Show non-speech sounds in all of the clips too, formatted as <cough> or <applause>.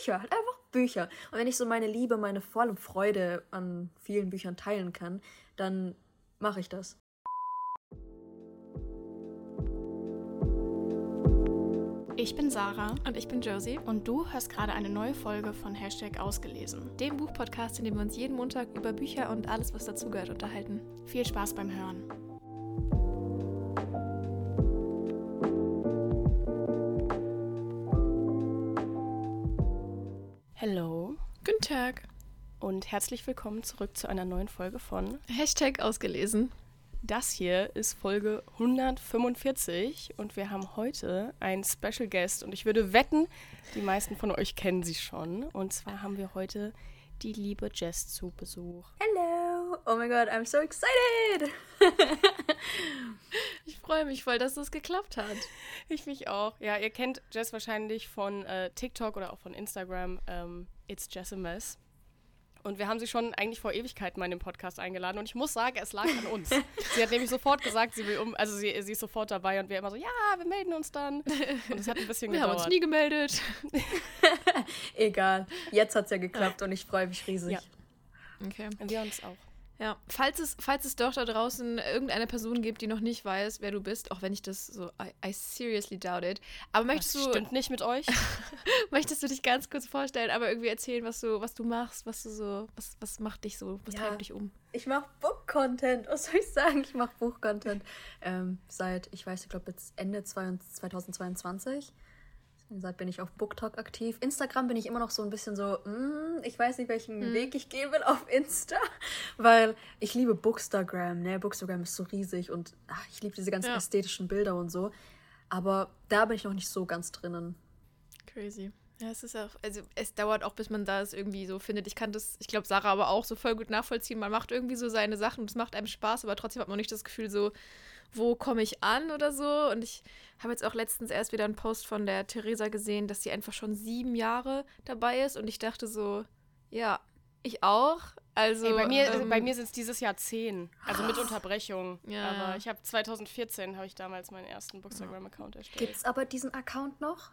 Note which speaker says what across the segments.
Speaker 1: Bücher, halt einfach Bücher. Und wenn ich so meine Liebe, meine vor allem Freude an vielen Büchern teilen kann, dann mache ich das.
Speaker 2: Ich bin Sarah
Speaker 3: und ich bin Josie
Speaker 2: und du hörst gerade eine neue Folge von Hashtag Ausgelesen.
Speaker 3: Dem Buchpodcast, in dem wir uns jeden Montag über Bücher und alles, was dazugehört, unterhalten.
Speaker 2: Viel Spaß beim Hören. Und herzlich willkommen zurück zu einer neuen Folge von
Speaker 3: Hashtag Ausgelesen.
Speaker 2: Das hier ist Folge 145 und wir haben heute einen Special Guest und ich würde wetten, die meisten von euch kennen sie schon. Und zwar haben wir heute die liebe Jess zu Besuch.
Speaker 1: Hello! Oh my god, I'm so excited! <laughs>
Speaker 3: ich freue mich voll, dass das geklappt hat.
Speaker 2: Ich mich auch. Ja, ihr kennt Jess wahrscheinlich von äh, TikTok oder auch von Instagram. Ähm, It's Jess a Mess. Und wir haben sie schon eigentlich vor Ewigkeiten mal in den Podcast eingeladen. Und ich muss sagen, es lag an uns. sie hat nämlich sofort gesagt, sie will um, also sie, sie ist sofort dabei und wir immer so, ja, wir melden uns dann. Und es hat ein bisschen
Speaker 3: wir
Speaker 2: gedauert. <laughs>
Speaker 3: Wir haben uns nie gemeldet. <laughs>
Speaker 1: Egal. Jetzt hat es ja geklappt und ich freue mich riesig. Ja.
Speaker 3: Okay.
Speaker 2: Wir uns auch.
Speaker 3: Ja, falls es, falls es doch da draußen irgendeine Person gibt, die noch nicht weiß, wer du bist, auch wenn ich das so, I, I seriously doubt it. Aber möchtest
Speaker 2: das
Speaker 3: du.
Speaker 2: Stimmt nicht mit euch? <laughs>
Speaker 3: möchtest du dich ganz kurz vorstellen, aber irgendwie erzählen, was du, was du machst, was du so, was, was macht dich so, was ja, treibt dich um?
Speaker 1: Ich mache Book-Content. Was soll ich sagen? Ich mache Buch-Content ähm, seit, ich weiß, ich glaube jetzt Ende 2022. Seit bin ich auf BookTok aktiv. Instagram bin ich immer noch so ein bisschen so, mm, ich weiß nicht, welchen mhm. Weg ich gehen will auf Insta, <laughs> weil ich liebe Bookstagram, ne? Bookstagram ist so riesig und ach, ich liebe diese ganzen ja. ästhetischen Bilder und so. Aber da bin ich noch nicht so ganz drinnen.
Speaker 3: Crazy. Ja, es ist auch, also es dauert auch, bis man das irgendwie so findet. Ich kann das, ich glaube, Sarah aber auch so voll gut nachvollziehen. Man macht irgendwie so seine Sachen und es macht einem Spaß, aber trotzdem hat man nicht das Gefühl so, wo komme ich an oder so. Und ich habe jetzt auch letztens erst wieder einen Post von der Theresa gesehen, dass sie einfach schon sieben Jahre dabei ist. Und ich dachte so, ja, ich auch. Also
Speaker 2: Ey, bei mir, ähm, bei mir sind es dieses Jahr zehn, also mit Unterbrechung. Ja. Aber ich habe 2014 habe ich damals meinen ersten Bookstagram-Account erstellt.
Speaker 1: Gibt es aber diesen Account noch?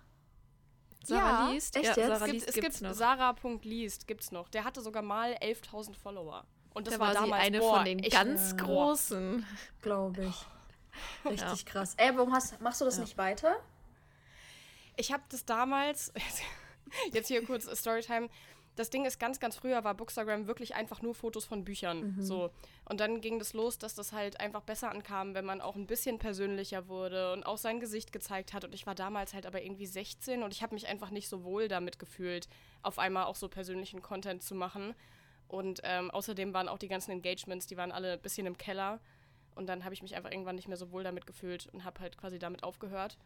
Speaker 3: Sarah ja, liest?
Speaker 1: Echt
Speaker 3: ja,
Speaker 1: jetzt?
Speaker 2: Sarah es gibt, es gibt Sarah.liest, gibt's noch. Der hatte sogar mal 11.000 Follower. Und das da war, war damals
Speaker 3: eine
Speaker 2: boah,
Speaker 3: von den ganz großen.
Speaker 1: Glaube ich. <laughs> Richtig ja. krass. Ey, warum hast, machst du das ja. nicht weiter?
Speaker 2: Ich habe das damals, <laughs> jetzt hier kurz Storytime. Das Ding ist, ganz, ganz früher war Bookstagram wirklich einfach nur Fotos von Büchern. Mhm. So. Und dann ging das los, dass das halt einfach besser ankam, wenn man auch ein bisschen persönlicher wurde und auch sein Gesicht gezeigt hat. Und ich war damals halt aber irgendwie 16 und ich habe mich einfach nicht so wohl damit gefühlt, auf einmal auch so persönlichen Content zu machen. Und ähm, außerdem waren auch die ganzen Engagements, die waren alle ein bisschen im Keller. Und dann habe ich mich einfach irgendwann nicht mehr so wohl damit gefühlt und habe halt quasi damit aufgehört.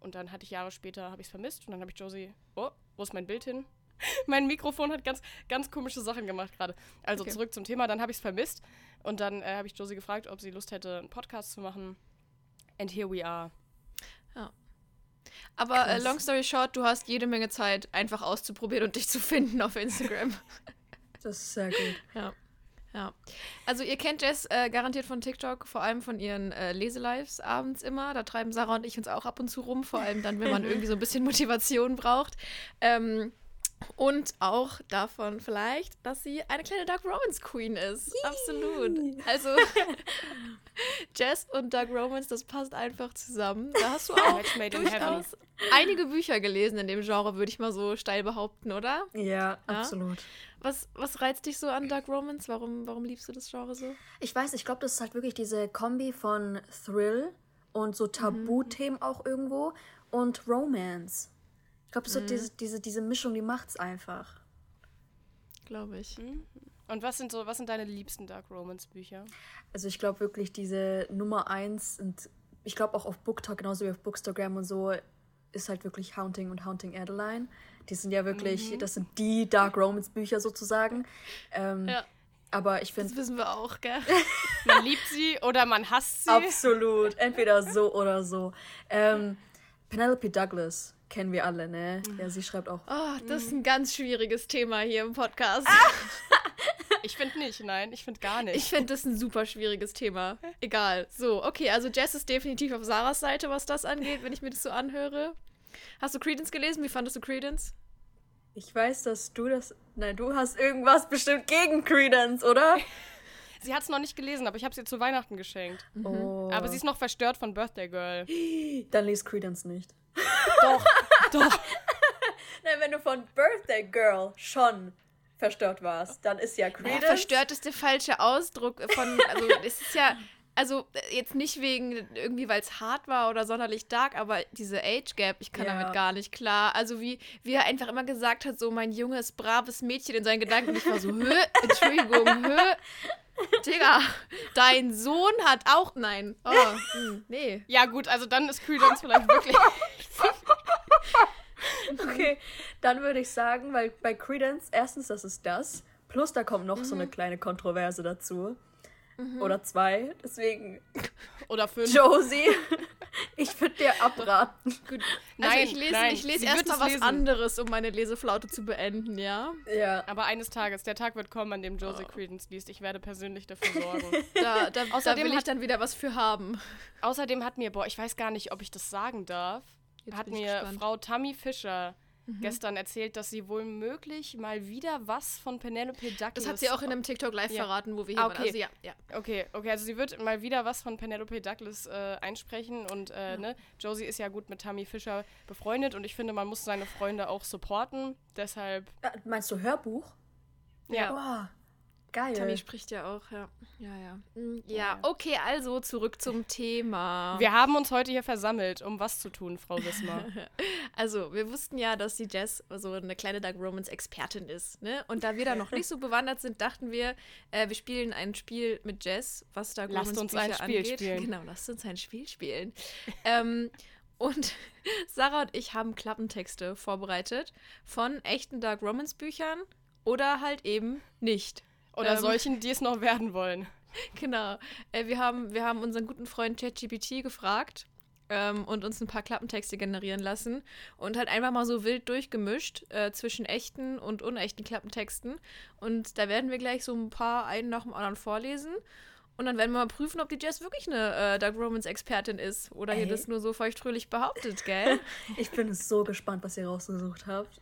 Speaker 2: Und dann hatte ich Jahre später, habe ich es vermisst und dann habe ich Josie, oh, wo ist mein Bild hin? <laughs> mein Mikrofon hat ganz, ganz komische Sachen gemacht gerade. Also okay. zurück zum Thema, dann habe ich es vermisst und dann äh, habe ich Josie gefragt, ob sie Lust hätte, einen Podcast zu machen. And here we are.
Speaker 3: Ja. Aber äh, long story short, du hast jede Menge Zeit, einfach auszuprobieren und dich zu finden auf Instagram. <laughs>
Speaker 1: das ist sehr gut.
Speaker 3: Ja. Ja. Also ihr kennt Jess äh, garantiert von TikTok, vor allem von ihren äh, Leselives abends immer. Da treiben Sarah und ich uns auch ab und zu rum, vor allem dann, wenn man <laughs> irgendwie so ein bisschen Motivation braucht. Ähm, und auch davon vielleicht, dass sie eine kleine Dark Romance Queen ist. Yee. Absolut. Also <laughs> Jess und Dark Romance, das passt einfach zusammen. Da hast du <laughs> auch durchaus einige Bücher gelesen in dem Genre, würde ich mal so steil behaupten, oder?
Speaker 1: Ja, ja, absolut.
Speaker 3: Was, was reizt dich so an Dark Romance? Warum, warum liebst du das Genre so?
Speaker 1: Ich weiß, ich glaube, das ist halt wirklich diese Kombi von Thrill und so Tabuthemen mhm. auch irgendwo und Romance. Ich glaube, so mhm. diese, diese, diese Mischung, die macht's einfach.
Speaker 3: Glaube ich.
Speaker 2: Mhm. Und was sind so, was sind deine liebsten Dark Romance Bücher?
Speaker 1: Also ich glaube wirklich diese Nummer eins und ich glaube auch auf BookTok, genauso wie auf Bookstagram und so, ist halt wirklich Haunting und Haunting Adeline. Die sind ja wirklich, mhm. das sind die Dark Romance Bücher sozusagen. Ähm, ja. Aber ich finde.
Speaker 3: Das wissen wir auch, gell? <laughs>
Speaker 2: man liebt sie oder man hasst sie.
Speaker 1: Absolut. Entweder so oder so. Ähm, Penelope Douglas kennen wir alle, ne? Ja, sie schreibt auch.
Speaker 3: Oh, das ist ein ganz schwieriges Thema hier im Podcast. <laughs>
Speaker 2: Ich finde nicht, nein, ich finde gar nicht.
Speaker 3: Ich finde das ein super schwieriges Thema. Egal. So, okay, also Jess ist definitiv auf Sarahs Seite, was das angeht, wenn ich mir das so anhöre. Hast du Credence gelesen? Wie fandest du Credence?
Speaker 1: Ich weiß, dass du das. Nein, du hast irgendwas bestimmt gegen Credence, oder? <laughs>
Speaker 2: Sie hat es noch nicht gelesen, aber ich habe es ihr zu Weihnachten geschenkt.
Speaker 1: Oh.
Speaker 2: Aber sie ist noch verstört von Birthday Girl. <gasps>
Speaker 1: Dann liest Credence nicht.
Speaker 2: Doch, doch. <laughs>
Speaker 1: Nein, wenn du von Birthday Girl schon verstört warst, dann ist ja
Speaker 3: Ja,
Speaker 1: Credence.
Speaker 3: verstört ist der falsche Ausdruck von, also es ist ja, also jetzt nicht wegen irgendwie, weil es hart war oder sonderlich dark, aber diese Age Gap, ich kann
Speaker 1: Ja.
Speaker 3: damit gar nicht klar. Also wie, wie er einfach immer gesagt hat, so mein junges, braves Mädchen in seinen Gedanken. Ich war so, hö, Entschuldigung, hö. Digga, dein Sohn hat auch, nein, oh, hm, nee.
Speaker 2: Ja, gut, also dann ist Credence vielleicht wirklich. <laughs>
Speaker 1: Okay, dann würde ich sagen, weil bei Credence, erstens, das ist das. Plus, da kommt noch so eine kleine Kontroverse dazu. Oder zwei. Deswegen,
Speaker 2: Oder fünf.
Speaker 1: Josie, ich würde dir abraten.
Speaker 2: Gut.
Speaker 3: Also
Speaker 2: Nein,
Speaker 3: ich lese,
Speaker 2: nein,
Speaker 3: ich lese erstmal was
Speaker 2: lesen.
Speaker 3: anderes, um meine Leseflaute zu beenden, ja?
Speaker 1: Ja.
Speaker 2: Aber eines Tages, der Tag wird kommen, an dem Josie Credence liest. Ich werde persönlich dafür sorgen. <laughs>
Speaker 3: Da, da, da
Speaker 2: Außerdem
Speaker 3: will ich
Speaker 2: hat-
Speaker 3: dann wieder was für haben.
Speaker 2: Außerdem hat mir, boah, ich weiß gar nicht, ob ich das sagen darf,
Speaker 3: Jetzt
Speaker 2: hat
Speaker 3: ich
Speaker 2: mir
Speaker 3: gespannt.
Speaker 2: Frau Tammy Fischer gestern erzählt, dass sie wohl möglich mal wieder was von Penelope Douglas.
Speaker 3: Das hat sie auch in einem TikTok live
Speaker 2: Ja.
Speaker 3: verraten, wo wir hier
Speaker 2: Ah,
Speaker 3: waren.
Speaker 2: okay.
Speaker 3: Also ja, ja.
Speaker 2: Okay, okay, also sie wird mal wieder was von Penelope Douglas äh, einsprechen und äh, ne, Josie ist ja gut mit Tammy Fischer befreundet und ich finde, man muss seine Freunde auch supporten. Deshalb,
Speaker 1: Äh, Meinst du Hörbuch?
Speaker 2: ja.
Speaker 1: Boah, geil.
Speaker 3: Tammy spricht ja auch, ja. Ja, ja. Mm, Ja,
Speaker 2: Ja.
Speaker 3: okay, also zurück zum Thema.
Speaker 2: Wir haben uns heute hier versammelt, um was zu tun, Frau Wismar. <laughs>
Speaker 3: Also, wir wussten ja, dass die Jess so eine kleine Dark Romance-Expertin ist, ne? Und da wir da noch nicht so bewandert sind, dachten wir, äh, wir spielen ein Spiel mit Jess, was Dark
Speaker 2: Lasst
Speaker 3: Romance
Speaker 2: uns ein
Speaker 3: Bücher
Speaker 2: Spiel
Speaker 3: angeht.
Speaker 2: spielen.
Speaker 3: Genau, lasst uns ein Spiel spielen. ähm, und <laughs> Sarah und ich haben Klappentexte vorbereitet von echten Dark Romance-Büchern oder halt eben nicht.
Speaker 2: Oder
Speaker 3: Ähm.
Speaker 2: solchen, die es noch werden wollen.
Speaker 3: Genau. Äh, wir, haben, wir haben unseren guten Freund ChatGPT gefragt ähm, und uns ein paar Klappentexte generieren lassen und halt einfach mal so wild durchgemischt äh, zwischen echten und unechten Klappentexten. Und da werden wir gleich so ein paar einen nach dem anderen vorlesen. Und dann werden wir mal prüfen, ob die Jess wirklich eine äh, Dark Romance-Expertin ist oder hier
Speaker 1: Ey.
Speaker 3: das nur so feuchtfröhlich behauptet, gell? <laughs>
Speaker 1: Ich bin so gespannt, was ihr rausgesucht habt.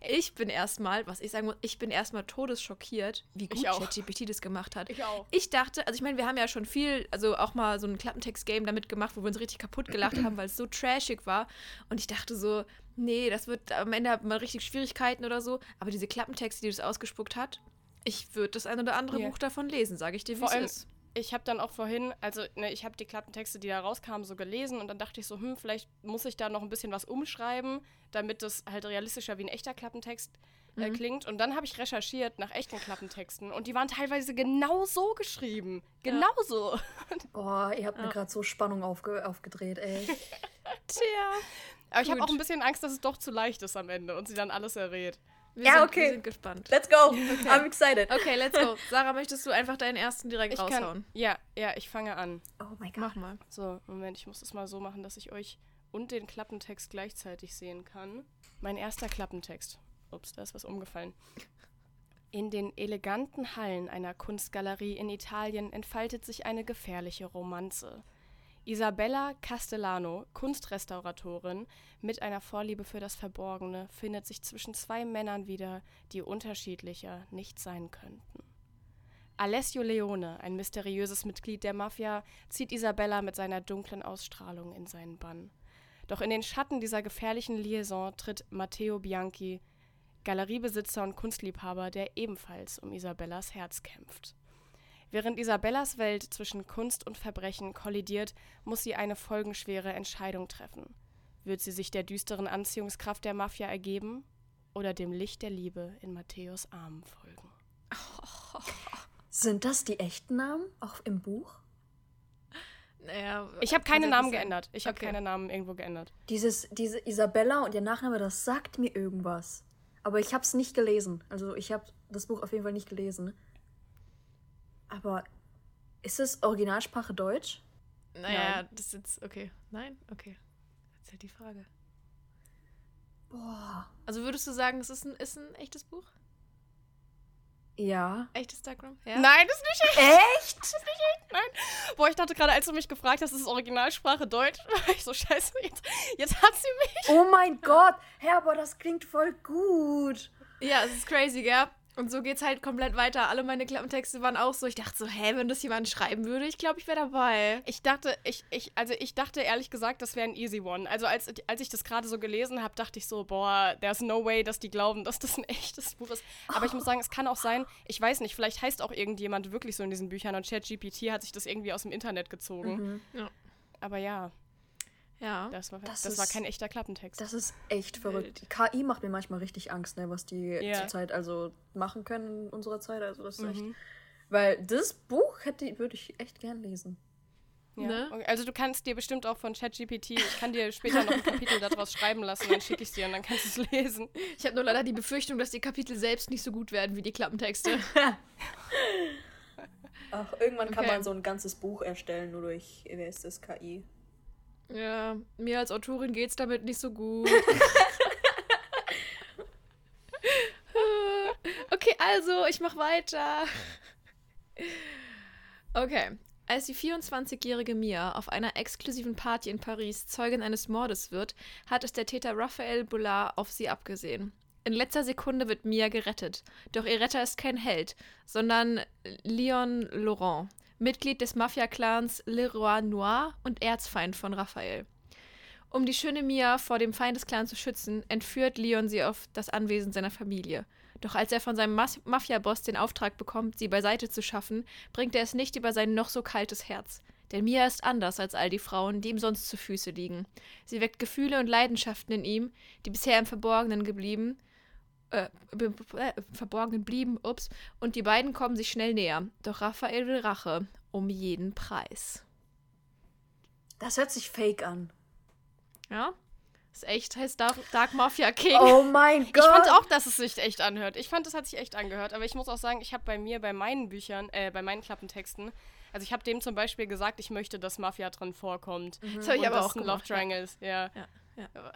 Speaker 3: Ich bin erstmal, was ich sagen muss, ich bin erstmal todesschockiert, wie gut. ChatGPT das gemacht hat.
Speaker 2: Ich auch.
Speaker 3: Ich dachte, also ich meine, wir haben ja schon viel, also auch mal so ein Klappentext-Game damit gemacht, wo wir uns richtig kaputt gelacht haben, weil es so trashig war. Und ich dachte so, nee, das wird am Ende hat man richtig Schwierigkeiten oder so. Aber diese Klappentexte, die das ausgespuckt hat, ich würde das ein oder andere
Speaker 2: Ja.
Speaker 3: Buch davon lesen, sage ich dir, wie es ist.
Speaker 2: Ich habe dann auch vorhin, also ne, ich habe die Klappentexte, die da rauskamen, so gelesen und dann dachte ich so, hm, vielleicht muss ich da noch ein bisschen was umschreiben, damit das halt realistischer wie ein echter Klappentext äh,
Speaker 3: Mhm.
Speaker 2: klingt. Und dann habe ich recherchiert nach echten Klappentexten und die waren teilweise genau so geschrieben. Genau so. <laughs>
Speaker 1: Boah, ihr habt mir
Speaker 3: Ja.
Speaker 1: gerade so Spannung aufge aufgedreht, ey.
Speaker 3: Tja.
Speaker 2: Aber ich habe
Speaker 3: Gut.
Speaker 2: auch ein bisschen Angst, dass es doch zu leicht ist am Ende und sie dann alles errät.
Speaker 3: Wir
Speaker 1: Ja,
Speaker 3: sind,
Speaker 1: okay.
Speaker 3: Wir sind gespannt.
Speaker 1: Let's go! <laughs> I'm excited.
Speaker 3: Okay, let's go. <laughs> Sarah, möchtest du einfach deinen ersten direkt
Speaker 2: Ich
Speaker 3: raushauen?
Speaker 2: kann, ja, ja, ich fange an.
Speaker 1: Oh mein Gott.
Speaker 3: Mach mal.
Speaker 2: So, Moment, ich muss das mal so machen, dass ich euch und den Klappentext gleichzeitig sehen kann. Mein erster Klappentext. Ups, da ist was umgefallen. In den eleganten Hallen einer Kunstgalerie in Italien entfaltet sich eine gefährliche Romanze. Isabella Castellano, Kunstrestauratorin, mit einer Vorliebe für das Verborgene, findet sich zwischen zwei Männern wieder, die unterschiedlicher nicht sein könnten. Alessio Leone, ein mysteriöses Mitglied der Mafia, zieht Isabella mit seiner dunklen Ausstrahlung in seinen Bann. Doch in den Schatten dieser gefährlichen Liaison tritt Matteo Bianchi, Galeriebesitzer und Kunstliebhaber, der ebenfalls um Isabellas Herz kämpft. Während Isabellas Welt zwischen Kunst und Verbrechen kollidiert, muss sie eine folgenschwere Entscheidung treffen. Wird sie sich der düsteren Anziehungskraft der Mafia ergeben oder dem Licht der Liebe in Matthäus Armen folgen? <laughs>
Speaker 1: Sind das die echten Namen? Auch im Buch?
Speaker 3: Naja,
Speaker 2: Ich habe keine Namen
Speaker 3: sein.
Speaker 2: geändert. Ich habe
Speaker 3: Okay.
Speaker 2: keine Namen irgendwo geändert.
Speaker 1: Dieses, diese Isabella und ihr Nachname, das sagt mir irgendwas. Aber ich habe es nicht gelesen. Also ich habe das Buch auf jeden Fall nicht gelesen. Aber ist es Originalsprache Deutsch?
Speaker 3: Naja, das ist jetzt, okay. Nein? Okay. Das ist halt die Frage.
Speaker 1: Boah.
Speaker 3: Also würdest du sagen, es ist ein, ist ein echtes Buch?
Speaker 1: Ja.
Speaker 3: Echtes Instagram? Ja.
Speaker 2: Nein, das ist nicht echt.
Speaker 1: Echt?
Speaker 2: Das ist nicht echt. Nein. Boah, ich dachte gerade, als du mich gefragt hast, ist es Originalsprache Deutsch, <laughs> war ich so scheiße. Jetzt, jetzt hat sie mich.
Speaker 1: Oh mein Gott. Hä, aber das klingt voll gut.
Speaker 3: Ja, es ist crazy, gell? Und so geht's halt komplett weiter. Alle meine Klappentexte waren auch so. Ich dachte so, hä, wenn das jemand schreiben würde, ich glaube, ich wäre dabei.
Speaker 2: Ich dachte, ich, ich, also ich dachte ehrlich gesagt, das wäre ein easy one. Also als, als ich das gerade so gelesen habe, dachte ich so, boah, there's no way, dass die glauben, dass das ein echtes Buch ist. Aber ich muss sagen, es kann auch sein, ich weiß nicht, vielleicht heißt auch irgendjemand wirklich so in diesen Büchern und ChatGPT hat sich das irgendwie aus dem Internet gezogen.
Speaker 1: Mhm.
Speaker 3: Ja.
Speaker 2: Aber ja,
Speaker 3: Ja.
Speaker 2: das war,
Speaker 1: Das
Speaker 2: das war
Speaker 1: ist-
Speaker 2: kein echter Klappentext.
Speaker 1: Das ist echt verrückt. KI macht mir manchmal richtig Angst, ne, was die
Speaker 2: Ja.
Speaker 1: zurzeit also machen können in unserer Zeit. Also das ist echt.
Speaker 2: Mhm.
Speaker 1: Weil das Buch hätte, würde ich echt gern lesen.
Speaker 2: Ja.
Speaker 3: Ne?
Speaker 2: Also du kannst dir bestimmt auch von ChatGPT, ich kann dir später noch ein Kapitel daraus schreiben lassen, dann schicke ich es dir und dann kannst du es lesen.
Speaker 3: Ich habe nur leider die Befürchtung, dass die Kapitel selbst nicht so gut werden wie die Klappentexte. <laughs>
Speaker 1: Ach, irgendwann kann
Speaker 3: Okay.
Speaker 1: man so ein ganzes Buch erstellen, nur durch, wer ist das, KI.
Speaker 3: Ja, mir als Autorin geht's damit nicht so gut. <laughs> okay, also, ich mach weiter. Okay. Als die 24-jährige Mia auf einer exklusiven Party in Paris Zeugin eines Mordes wird, hat es der Täter Raphael Boulard auf sie abgesehen. In letzter Sekunde wird Mia gerettet. Doch ihr Retter ist kein Held, sondern Leon Laurent, Mitglied des Mafia-Clans Leroy Noir und Erzfeind von Raphael. Um die schöne Mia vor dem Feind des Clans zu schützen, entführt Leon sie auf das Anwesen seiner Familie. Doch als er von seinem Mas Mafia-Boss den Auftrag bekommt, sie beiseite zu schaffen, bringt er es nicht über sein noch so kaltes Herz. Denn Mia ist anders als all die Frauen, die ihm sonst zu Füße liegen. Sie weckt Gefühle und Leidenschaften in ihm, die bisher im Verborgenen geblieben, äh, verborgenen blieben, ups, und die beiden kommen sich schnell näher. Doch Raphael will Rache, um jeden Preis.
Speaker 1: Das hört sich fake an.
Speaker 3: Ja? Das ist echt, heißt Dark, Dark Mafia King.
Speaker 1: Oh mein Gott. <laughs>
Speaker 2: Ich fand auch, dass es sich echt anhört. Ich fand, es hat sich echt angehört. Aber ich muss auch sagen, ich habe bei mir, bei meinen Büchern, äh, bei meinen Klappentexten, also ich habe dem zum Beispiel gesagt, ich möchte, dass Mafia drin vorkommt.
Speaker 3: Das habe ich aber auch
Speaker 2: ein
Speaker 3: gemacht.
Speaker 2: Love Triangle ist, ja.
Speaker 3: Ja, ja.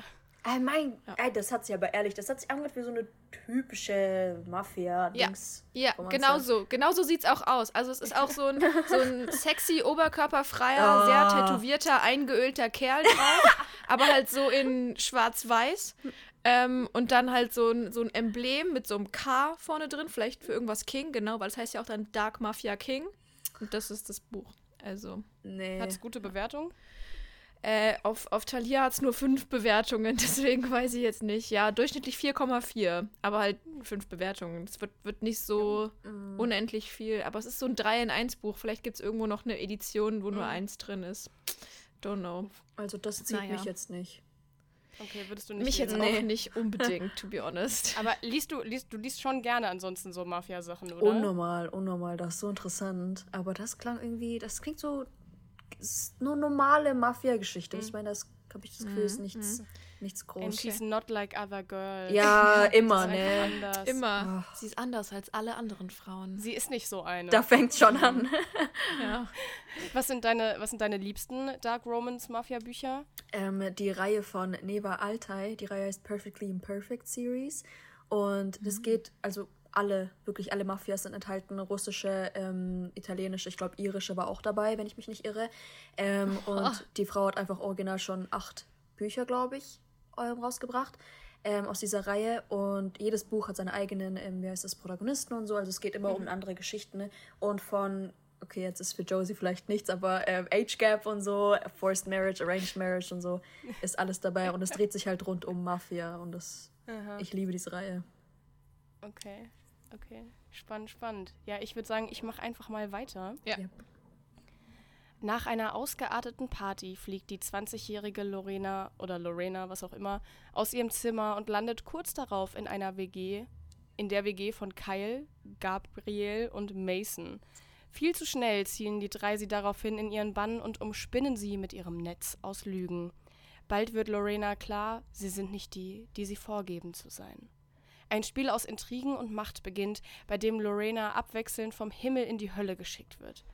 Speaker 1: Ey, mein,
Speaker 3: Ja.
Speaker 1: ey, das hat sich aber ehrlich, das hat sich angehört wie so eine typische Mafia-Dings.
Speaker 3: Ja,
Speaker 1: Romanze.
Speaker 3: genau so. Genau so sieht's auch aus. Also es ist auch so ein, <laughs> so ein sexy, oberkörperfreier,
Speaker 1: Oh.
Speaker 3: sehr tätowierter, eingeölter Kerl drauf. aber halt so in schwarz-weiß. Ähm, und dann halt so ein, so ein Emblem mit so einem K vorne drin, vielleicht für irgendwas King, genau, weil es heißt ja auch dann Dark Mafia King. Und das ist das Buch. Also,
Speaker 1: Nee.
Speaker 2: Hat es gute Bewertung?
Speaker 3: Äh, auf, auf Thalia hat es nur fünf Bewertungen, <laughs> deswegen weiß ich jetzt nicht. Ja, durchschnittlich 4,4, aber halt fünf Bewertungen. Es wird, wird nicht so
Speaker 1: Mm.
Speaker 3: unendlich viel, aber es ist so ein 3 in 1 Buch. Vielleicht gibt es irgendwo noch eine Edition, wo
Speaker 1: Mm.
Speaker 3: nur eins drin ist. Don't know.
Speaker 1: Also das zieht
Speaker 3: Naja.
Speaker 1: mich jetzt nicht.
Speaker 2: Okay, würdest du nicht
Speaker 3: Mich jetzt
Speaker 2: lesen.
Speaker 3: auch
Speaker 1: Nee.
Speaker 3: nicht unbedingt, to be honest. <laughs>
Speaker 2: Aber liest du, liest, du liest schon gerne ansonsten so Mafia-Sachen, oder?
Speaker 1: Unnormal, unnormal, das ist so interessant. Aber das klang irgendwie, das klingt so, ist nur normale Mafia-Geschichte. Ich meine, das habe ich das Gefühl, ist nichts, nichts
Speaker 2: And
Speaker 1: groß.
Speaker 2: she's not like other girls.
Speaker 1: Ja, <laughs> immer, ne?
Speaker 2: anders.
Speaker 3: Immer. Sie ist anders als alle anderen Frauen.
Speaker 2: Sie ist nicht so eine.
Speaker 1: Da fängt schon an. <laughs>
Speaker 3: Ja.
Speaker 2: Was sind deine, was sind deine liebsten Dark Romance Mafia Bücher?
Speaker 1: ähm, die Reihe von Neva Altai, die Reihe heißt Perfectly Imperfect Series. Und das geht, also alle, wirklich alle Mafias sind enthalten. Russische, ähm, italienische, ich glaube irische war auch dabei, wenn ich mich nicht irre. Ähm, und die Frau hat einfach original schon acht Bücher, glaube ich, ähm, rausgebracht. Ähm, aus dieser Reihe und jedes Buch hat seine eigenen, ähm, wie heißt das, Protagonisten und so. Also es geht immer um andere Geschichten. Ne? Und von, okay, jetzt ist für Josie vielleicht nichts, aber ähm, Age Gap und so, Forced Marriage, Arranged Marriage und so, <laughs> ist alles dabei. Und es dreht sich halt rund um Mafia und das,
Speaker 2: Aha.
Speaker 1: ich liebe diese Reihe.
Speaker 2: Okay, okay. Spannend, spannend. Ja, ich würde sagen, ich mache einfach mal weiter.
Speaker 3: Ja.
Speaker 1: Yep.
Speaker 2: Nach einer ausgearteten Party fliegt die 20-jährige Lorena oder Lorena, was auch immer, aus ihrem Zimmer und landet kurz darauf in einer WG, in der WG von Kyle, Gabriel und Mason. Viel zu schnell ziehen die drei sie daraufhin in ihren Bann und umspinnen sie mit ihrem Netz aus Lügen. Bald wird Lorena klar, sie sind nicht die, die sie vorgeben zu sein. Ein Spiel aus Intrigen und Macht beginnt, bei dem Lorena abwechselnd vom Himmel in die Hölle geschickt wird.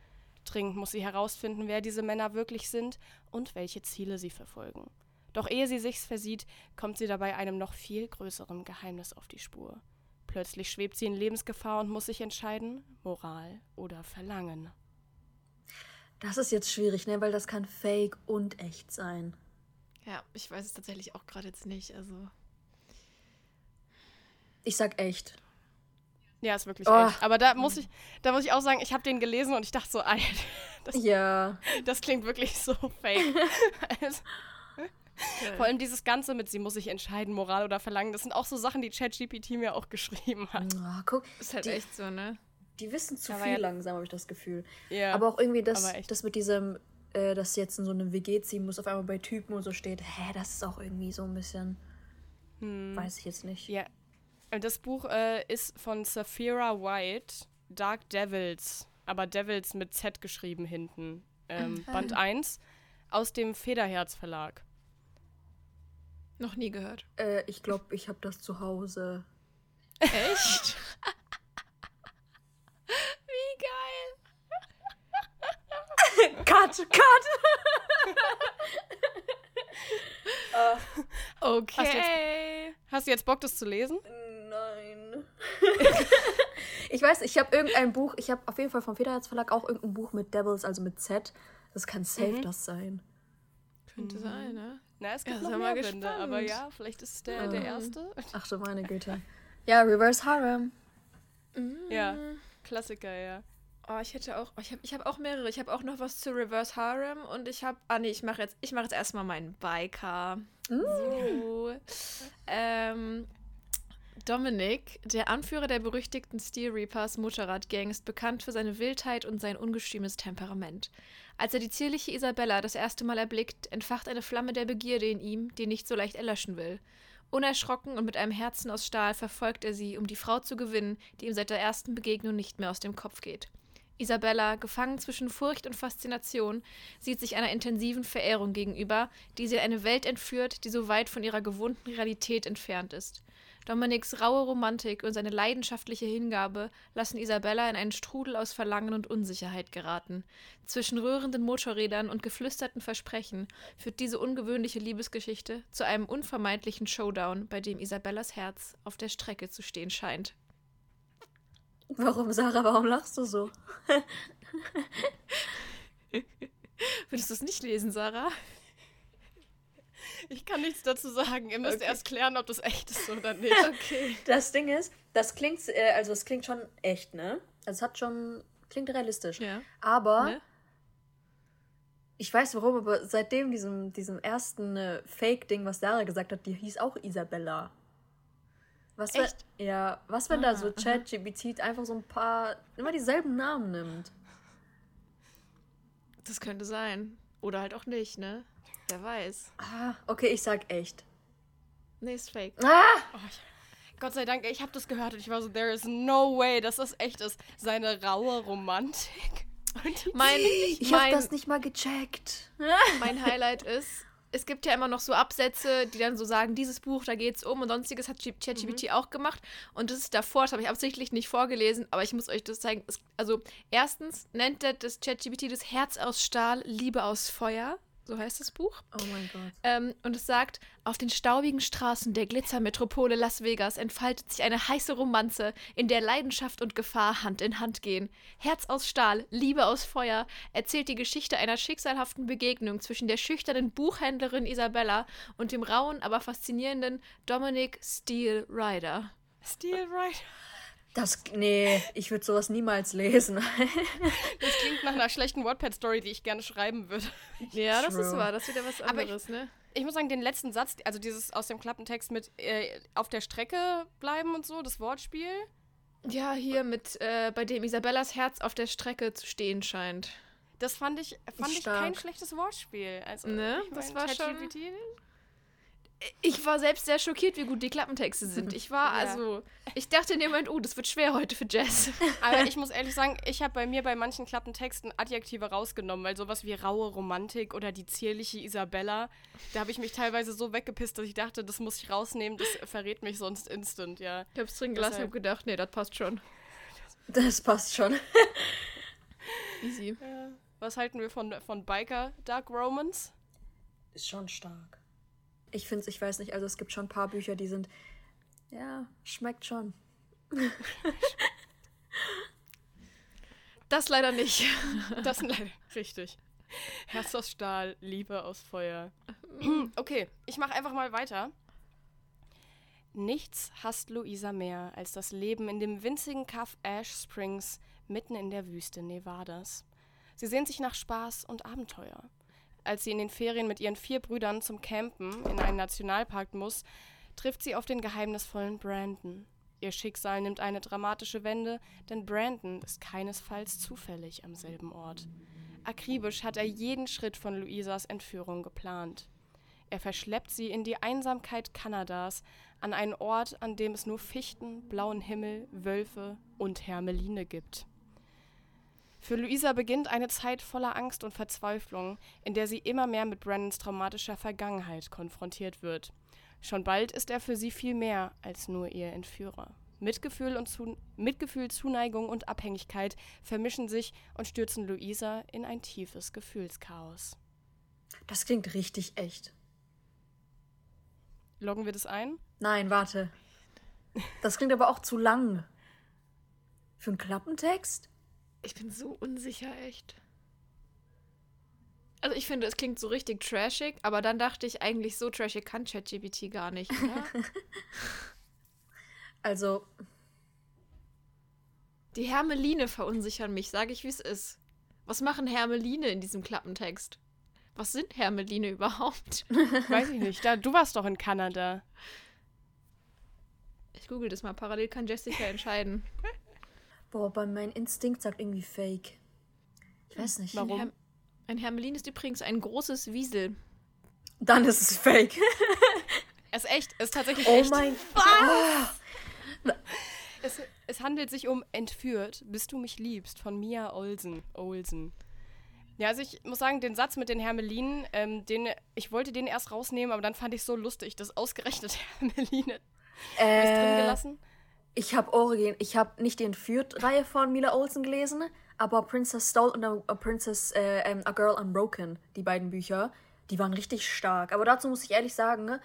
Speaker 2: Dringend muss sie herausfinden, wer diese Männer wirklich sind und welche Ziele sie verfolgen. Doch ehe sie sich's versieht, kommt sie dabei einem noch viel größeren Geheimnis auf die Spur. Plötzlich schwebt sie in Lebensgefahr und muss sich entscheiden, Moral oder Verlangen.
Speaker 1: Das ist jetzt schwierig, ne? Weil das kann fake und echt sein.
Speaker 3: Ja, ich weiß es tatsächlich auch gerade jetzt nicht. Also.
Speaker 1: Ich sag echt.
Speaker 2: Ja, ist wirklich
Speaker 1: Oh.
Speaker 2: echt. Aber da muss ich, da muss ich auch sagen, ich habe den gelesen und ich dachte so, <laughs> Alter, das,
Speaker 1: Ja.
Speaker 2: das klingt wirklich so fake. <laughs> also, vor allem dieses Ganze mit, sie muss sich entscheiden, Moral oder Verlangen, das sind auch so Sachen, die ChatGPT mir auch geschrieben hat.
Speaker 1: Ah, guck,
Speaker 3: Ist halt
Speaker 1: die,
Speaker 3: echt so, ne?
Speaker 1: die wissen zu
Speaker 2: Aber
Speaker 1: viel
Speaker 2: ja-
Speaker 1: langsam, habe ich das Gefühl.
Speaker 2: Ja.
Speaker 1: Aber auch irgendwie das, das mit diesem, äh, dass sie jetzt in so eine WG ziehen muss, auf einmal bei Typen und so steht. Hä, das ist auch irgendwie so ein bisschen. Weiß ich jetzt nicht.
Speaker 2: Hm. Ja. Das Buch äh, ist von Saphira White, Dark Devils, aber Devils mit Z geschrieben hinten. Ähm, Band 1 aus dem Federherz Verlag.
Speaker 3: Noch nie gehört.
Speaker 1: Äh, ich glaube, ich habe das zu Hause.
Speaker 3: Echt? <laughs> Wie geil.
Speaker 1: Cut, cut! <laughs>
Speaker 3: Okay.
Speaker 2: Hast du jetzt Bock, das zu lesen? <laughs>
Speaker 1: Ich weiß, ich habe irgendein Buch, ich habe auf jeden Fall vom Federherz Verlag auch irgendein Buch mit Devils, also mit Z. Das kann safe das sein.
Speaker 3: Könnte sein, ne?
Speaker 2: Na, es gibt
Speaker 3: Ja,
Speaker 2: noch mehr Bände, aber ja, vielleicht ist es der, der
Speaker 1: Mhm.
Speaker 2: erste.
Speaker 1: Ach du meine <laughs> Güte. Ja, Reverse Harem.
Speaker 2: Ja, Klassiker, ja.
Speaker 3: Oh, ich hätte auch, ich habe ich hab auch mehrere. Ich habe auch noch was zu Reverse Harem und ich habe, ah nee, ich mache jetzt, ich mache jetzt erstmal meinen Biker. So. Ähm, Dominic, der Anführer der berüchtigten Steel Reapers Motorradgang, ist bekannt für seine Wildheit und sein ungestümes Temperament. Als er die zierliche Isabella das erste Mal erblickt, entfacht eine Flamme der Begierde in ihm, die nicht so leicht erlöschen will. Unerschrocken und mit einem Herzen aus Stahl verfolgt er sie, um die Frau zu gewinnen, die ihm seit der ersten Begegnung nicht mehr aus dem Kopf geht. Isabella, gefangen zwischen Furcht und Faszination, sieht sich einer intensiven Verehrung gegenüber, die sie in eine Welt entführt, die so weit von ihrer gewohnten Realität entfernt ist. Dominiks raue Romantik und seine leidenschaftliche Hingabe lassen Isabella in einen Strudel aus Verlangen und Unsicherheit geraten. Zwischen rührenden Motorrädern und geflüsterten Versprechen führt diese ungewöhnliche Liebesgeschichte zu einem unvermeidlichen Showdown, bei dem Isabellas Herz auf der Strecke zu stehen scheint.
Speaker 1: Warum, Sarah, warum lachst du so? <laughs>
Speaker 3: Würdest du es nicht lesen, Sarah?
Speaker 2: Ich kann nichts dazu sagen. Ihr müsst
Speaker 1: Okay.
Speaker 2: erst klären, ob das echt ist oder <laughs> nicht.
Speaker 3: Okay.
Speaker 1: Das Ding ist, das klingt, äh, also es klingt schon echt, ne? Also es hat schon, klingt realistisch.
Speaker 3: Ja.
Speaker 1: Aber
Speaker 3: Ne?
Speaker 1: ich weiß warum, aber seitdem diesem, diesem ersten äh, Fake-Ding, was Sarah gesagt hat, die hieß auch Isabella. Was wenn,
Speaker 3: Echt?
Speaker 1: Ja, was wenn
Speaker 3: Ah,
Speaker 1: da so. ChatGPT einfach so ein paar, immer dieselben Namen nimmt?
Speaker 3: Das könnte sein. Oder halt auch nicht, ne? Wer weiß.
Speaker 1: Ah, okay, ich sag echt.
Speaker 3: Nee, ist fake.
Speaker 1: Ah!
Speaker 2: Oh, ich, Gott sei Dank, ich habe das gehört und ich war so, there is no way, dass das echt ist. Seine raue Romantik. <laughs>
Speaker 3: Mein,
Speaker 1: Ich hab
Speaker 3: mein,
Speaker 1: das nicht mal gecheckt. <laughs>
Speaker 3: mein Highlight ist, es gibt ja immer noch so Absätze, die dann so sagen, dieses Buch, da geht's um und sonstiges hat ChatGPT auch gemacht. Und das ist davor, das habe ich absichtlich nicht vorgelesen, aber ich muss euch das zeigen. Es, also, erstens nennt das ChatGPT das Herz aus Stahl, Liebe aus Feuer. So heißt das Buch.
Speaker 1: Oh mein Gott.
Speaker 3: Ähm, und es sagt, auf den staubigen Straßen der Glitzermetropole Las Vegas entfaltet sich eine heiße Romanze, in der Leidenschaft und Gefahr Hand in Hand gehen. Herz aus Stahl, Liebe aus Feuer erzählt die Geschichte einer schicksalhaften Begegnung zwischen der schüchternen Buchhändlerin Isabella und dem rauen, aber faszinierenden Dominic Steele Ryder.
Speaker 2: Steel Right.
Speaker 1: Das, nee, ich würde sowas niemals lesen. <laughs>
Speaker 2: Das klingt nach einer schlechten Wattpad-Story, die ich gerne schreiben würde.
Speaker 3: Ja, das ist
Speaker 1: True.
Speaker 3: wahr, das ist wieder was
Speaker 2: Aber ich-
Speaker 3: anderes, ne?
Speaker 2: Ich muss sagen, den letzten Satz, also dieses aus dem Klappentext mit äh, auf der Strecke bleiben und so, das Wortspiel.
Speaker 3: Ja, hier mit, äh, bei dem Isabellas Herz auf der Strecke zu stehen scheint.
Speaker 2: Das fand ich, fand
Speaker 1: Ist
Speaker 2: ich kein schlechtes Wortspiel. Also,
Speaker 3: Ne,
Speaker 2: ich
Speaker 3: das
Speaker 2: mein,
Speaker 3: war schon- Ich war selbst sehr schockiert, wie gut die Klappentexte sind. Ich war <laughs>
Speaker 2: Ja.
Speaker 3: also, ich dachte in dem Moment, oh, das wird schwer heute für Jess. <laughs>
Speaker 2: Aber ich muss ehrlich sagen, ich habe bei mir bei manchen Klappentexten Adjektive rausgenommen, weil sowas wie raue Romantik oder die zierliche Isabella, da habe ich mich teilweise so weggepisst, dass ich dachte, das muss ich rausnehmen, das verrät mich sonst instant, ja.
Speaker 3: Ich hab's drin gelassen und
Speaker 2: Deshalb-
Speaker 3: hab gedacht, nee, das passt schon.
Speaker 1: Das passt schon. <laughs>
Speaker 3: Easy.
Speaker 2: Was halten wir von, von Biker Dark Romance?
Speaker 1: Ist schon stark. Ich finde ich weiß nicht, also es gibt schon ein paar Bücher, die sind, ja, schmeckt schon.
Speaker 3: Das leider nicht.
Speaker 2: Das <laughs> leider richtig. Herz aus Stahl, Liebe aus Feuer. <clears throat> Okay, ich mache einfach mal weiter. Nichts hasst Luisa mehr als das Leben in dem winzigen Kaff Ash Springs mitten in der Wüste Nevadas. Sie sehnt sich nach Spaß und Abenteuer. Als sie in den Ferien mit ihren vier Brüdern zum Campen in einen Nationalpark muss, trifft sie auf den geheimnisvollen Brandon. Ihr Schicksal nimmt eine dramatische Wende, denn Brandon ist keinesfalls zufällig am selben Ort. Akribisch hat er jeden Schritt von Luisas Entführung geplant. Er verschleppt sie in die Einsamkeit Kanadas, an einen Ort, an dem es nur Fichten, blauen Himmel, Wölfe und Hermeline gibt. Für Luisa beginnt eine Zeit voller Angst und Verzweiflung, in der sie immer mehr mit Brandons traumatischer Vergangenheit konfrontiert wird. Schon bald ist er für sie viel mehr als nur ihr Entführer. Mitgefühl, und Zun Mitgefühl, Zuneigung und Abhängigkeit vermischen sich und stürzen Luisa in ein tiefes Gefühlschaos.
Speaker 1: Das klingt richtig echt.
Speaker 2: Loggen wir das ein?
Speaker 1: Nein, warte. Das klingt aber auch zu lang. Für einen Klappentext?
Speaker 3: Ich bin so unsicher, echt. Also ich finde, es klingt so richtig trashig, aber dann dachte ich eigentlich, so trashig kann ChatGPT gar nicht, oder? <laughs>
Speaker 1: also.
Speaker 3: Die Hermeline verunsichern mich, sage ich, wie es ist. Was machen Hermeline in diesem Klappentext? Was sind Hermeline überhaupt? <laughs>
Speaker 2: Weiß ich nicht. Da, du warst doch in Kanada.
Speaker 3: Ich google das mal. Parallel kann Jessica entscheiden. <laughs>
Speaker 1: Boah, aber mein Instinkt sagt irgendwie Fake. Ich weiß nicht.
Speaker 3: Warum? Ein, Her ein Hermelin ist übrigens ein großes Wiesel.
Speaker 1: Dann ist es Fake. <laughs>
Speaker 2: es ist echt. Es ist tatsächlich
Speaker 1: oh
Speaker 2: echt.
Speaker 1: Oh mein Gott.
Speaker 2: Es, es, handelt sich um Entführt, bis du mich liebst, von Mia Olsen. Olsen. Ja, also ich muss sagen, den Satz mit den Hermelinen, ähm, den, ich wollte den erst rausnehmen, aber dann fand ich so lustig, dass ausgerechnet <laughs> Hermeline äh, ist drin gelassen.
Speaker 1: Ich habe Origin, ich habe nicht die Entführt-Reihe von Mila Olsen gelesen, aber Princess Stole und A, Princess äh, ähm, A Girl Unbroken, die beiden Bücher, die waren richtig stark. Aber dazu muss ich ehrlich sagen, ne,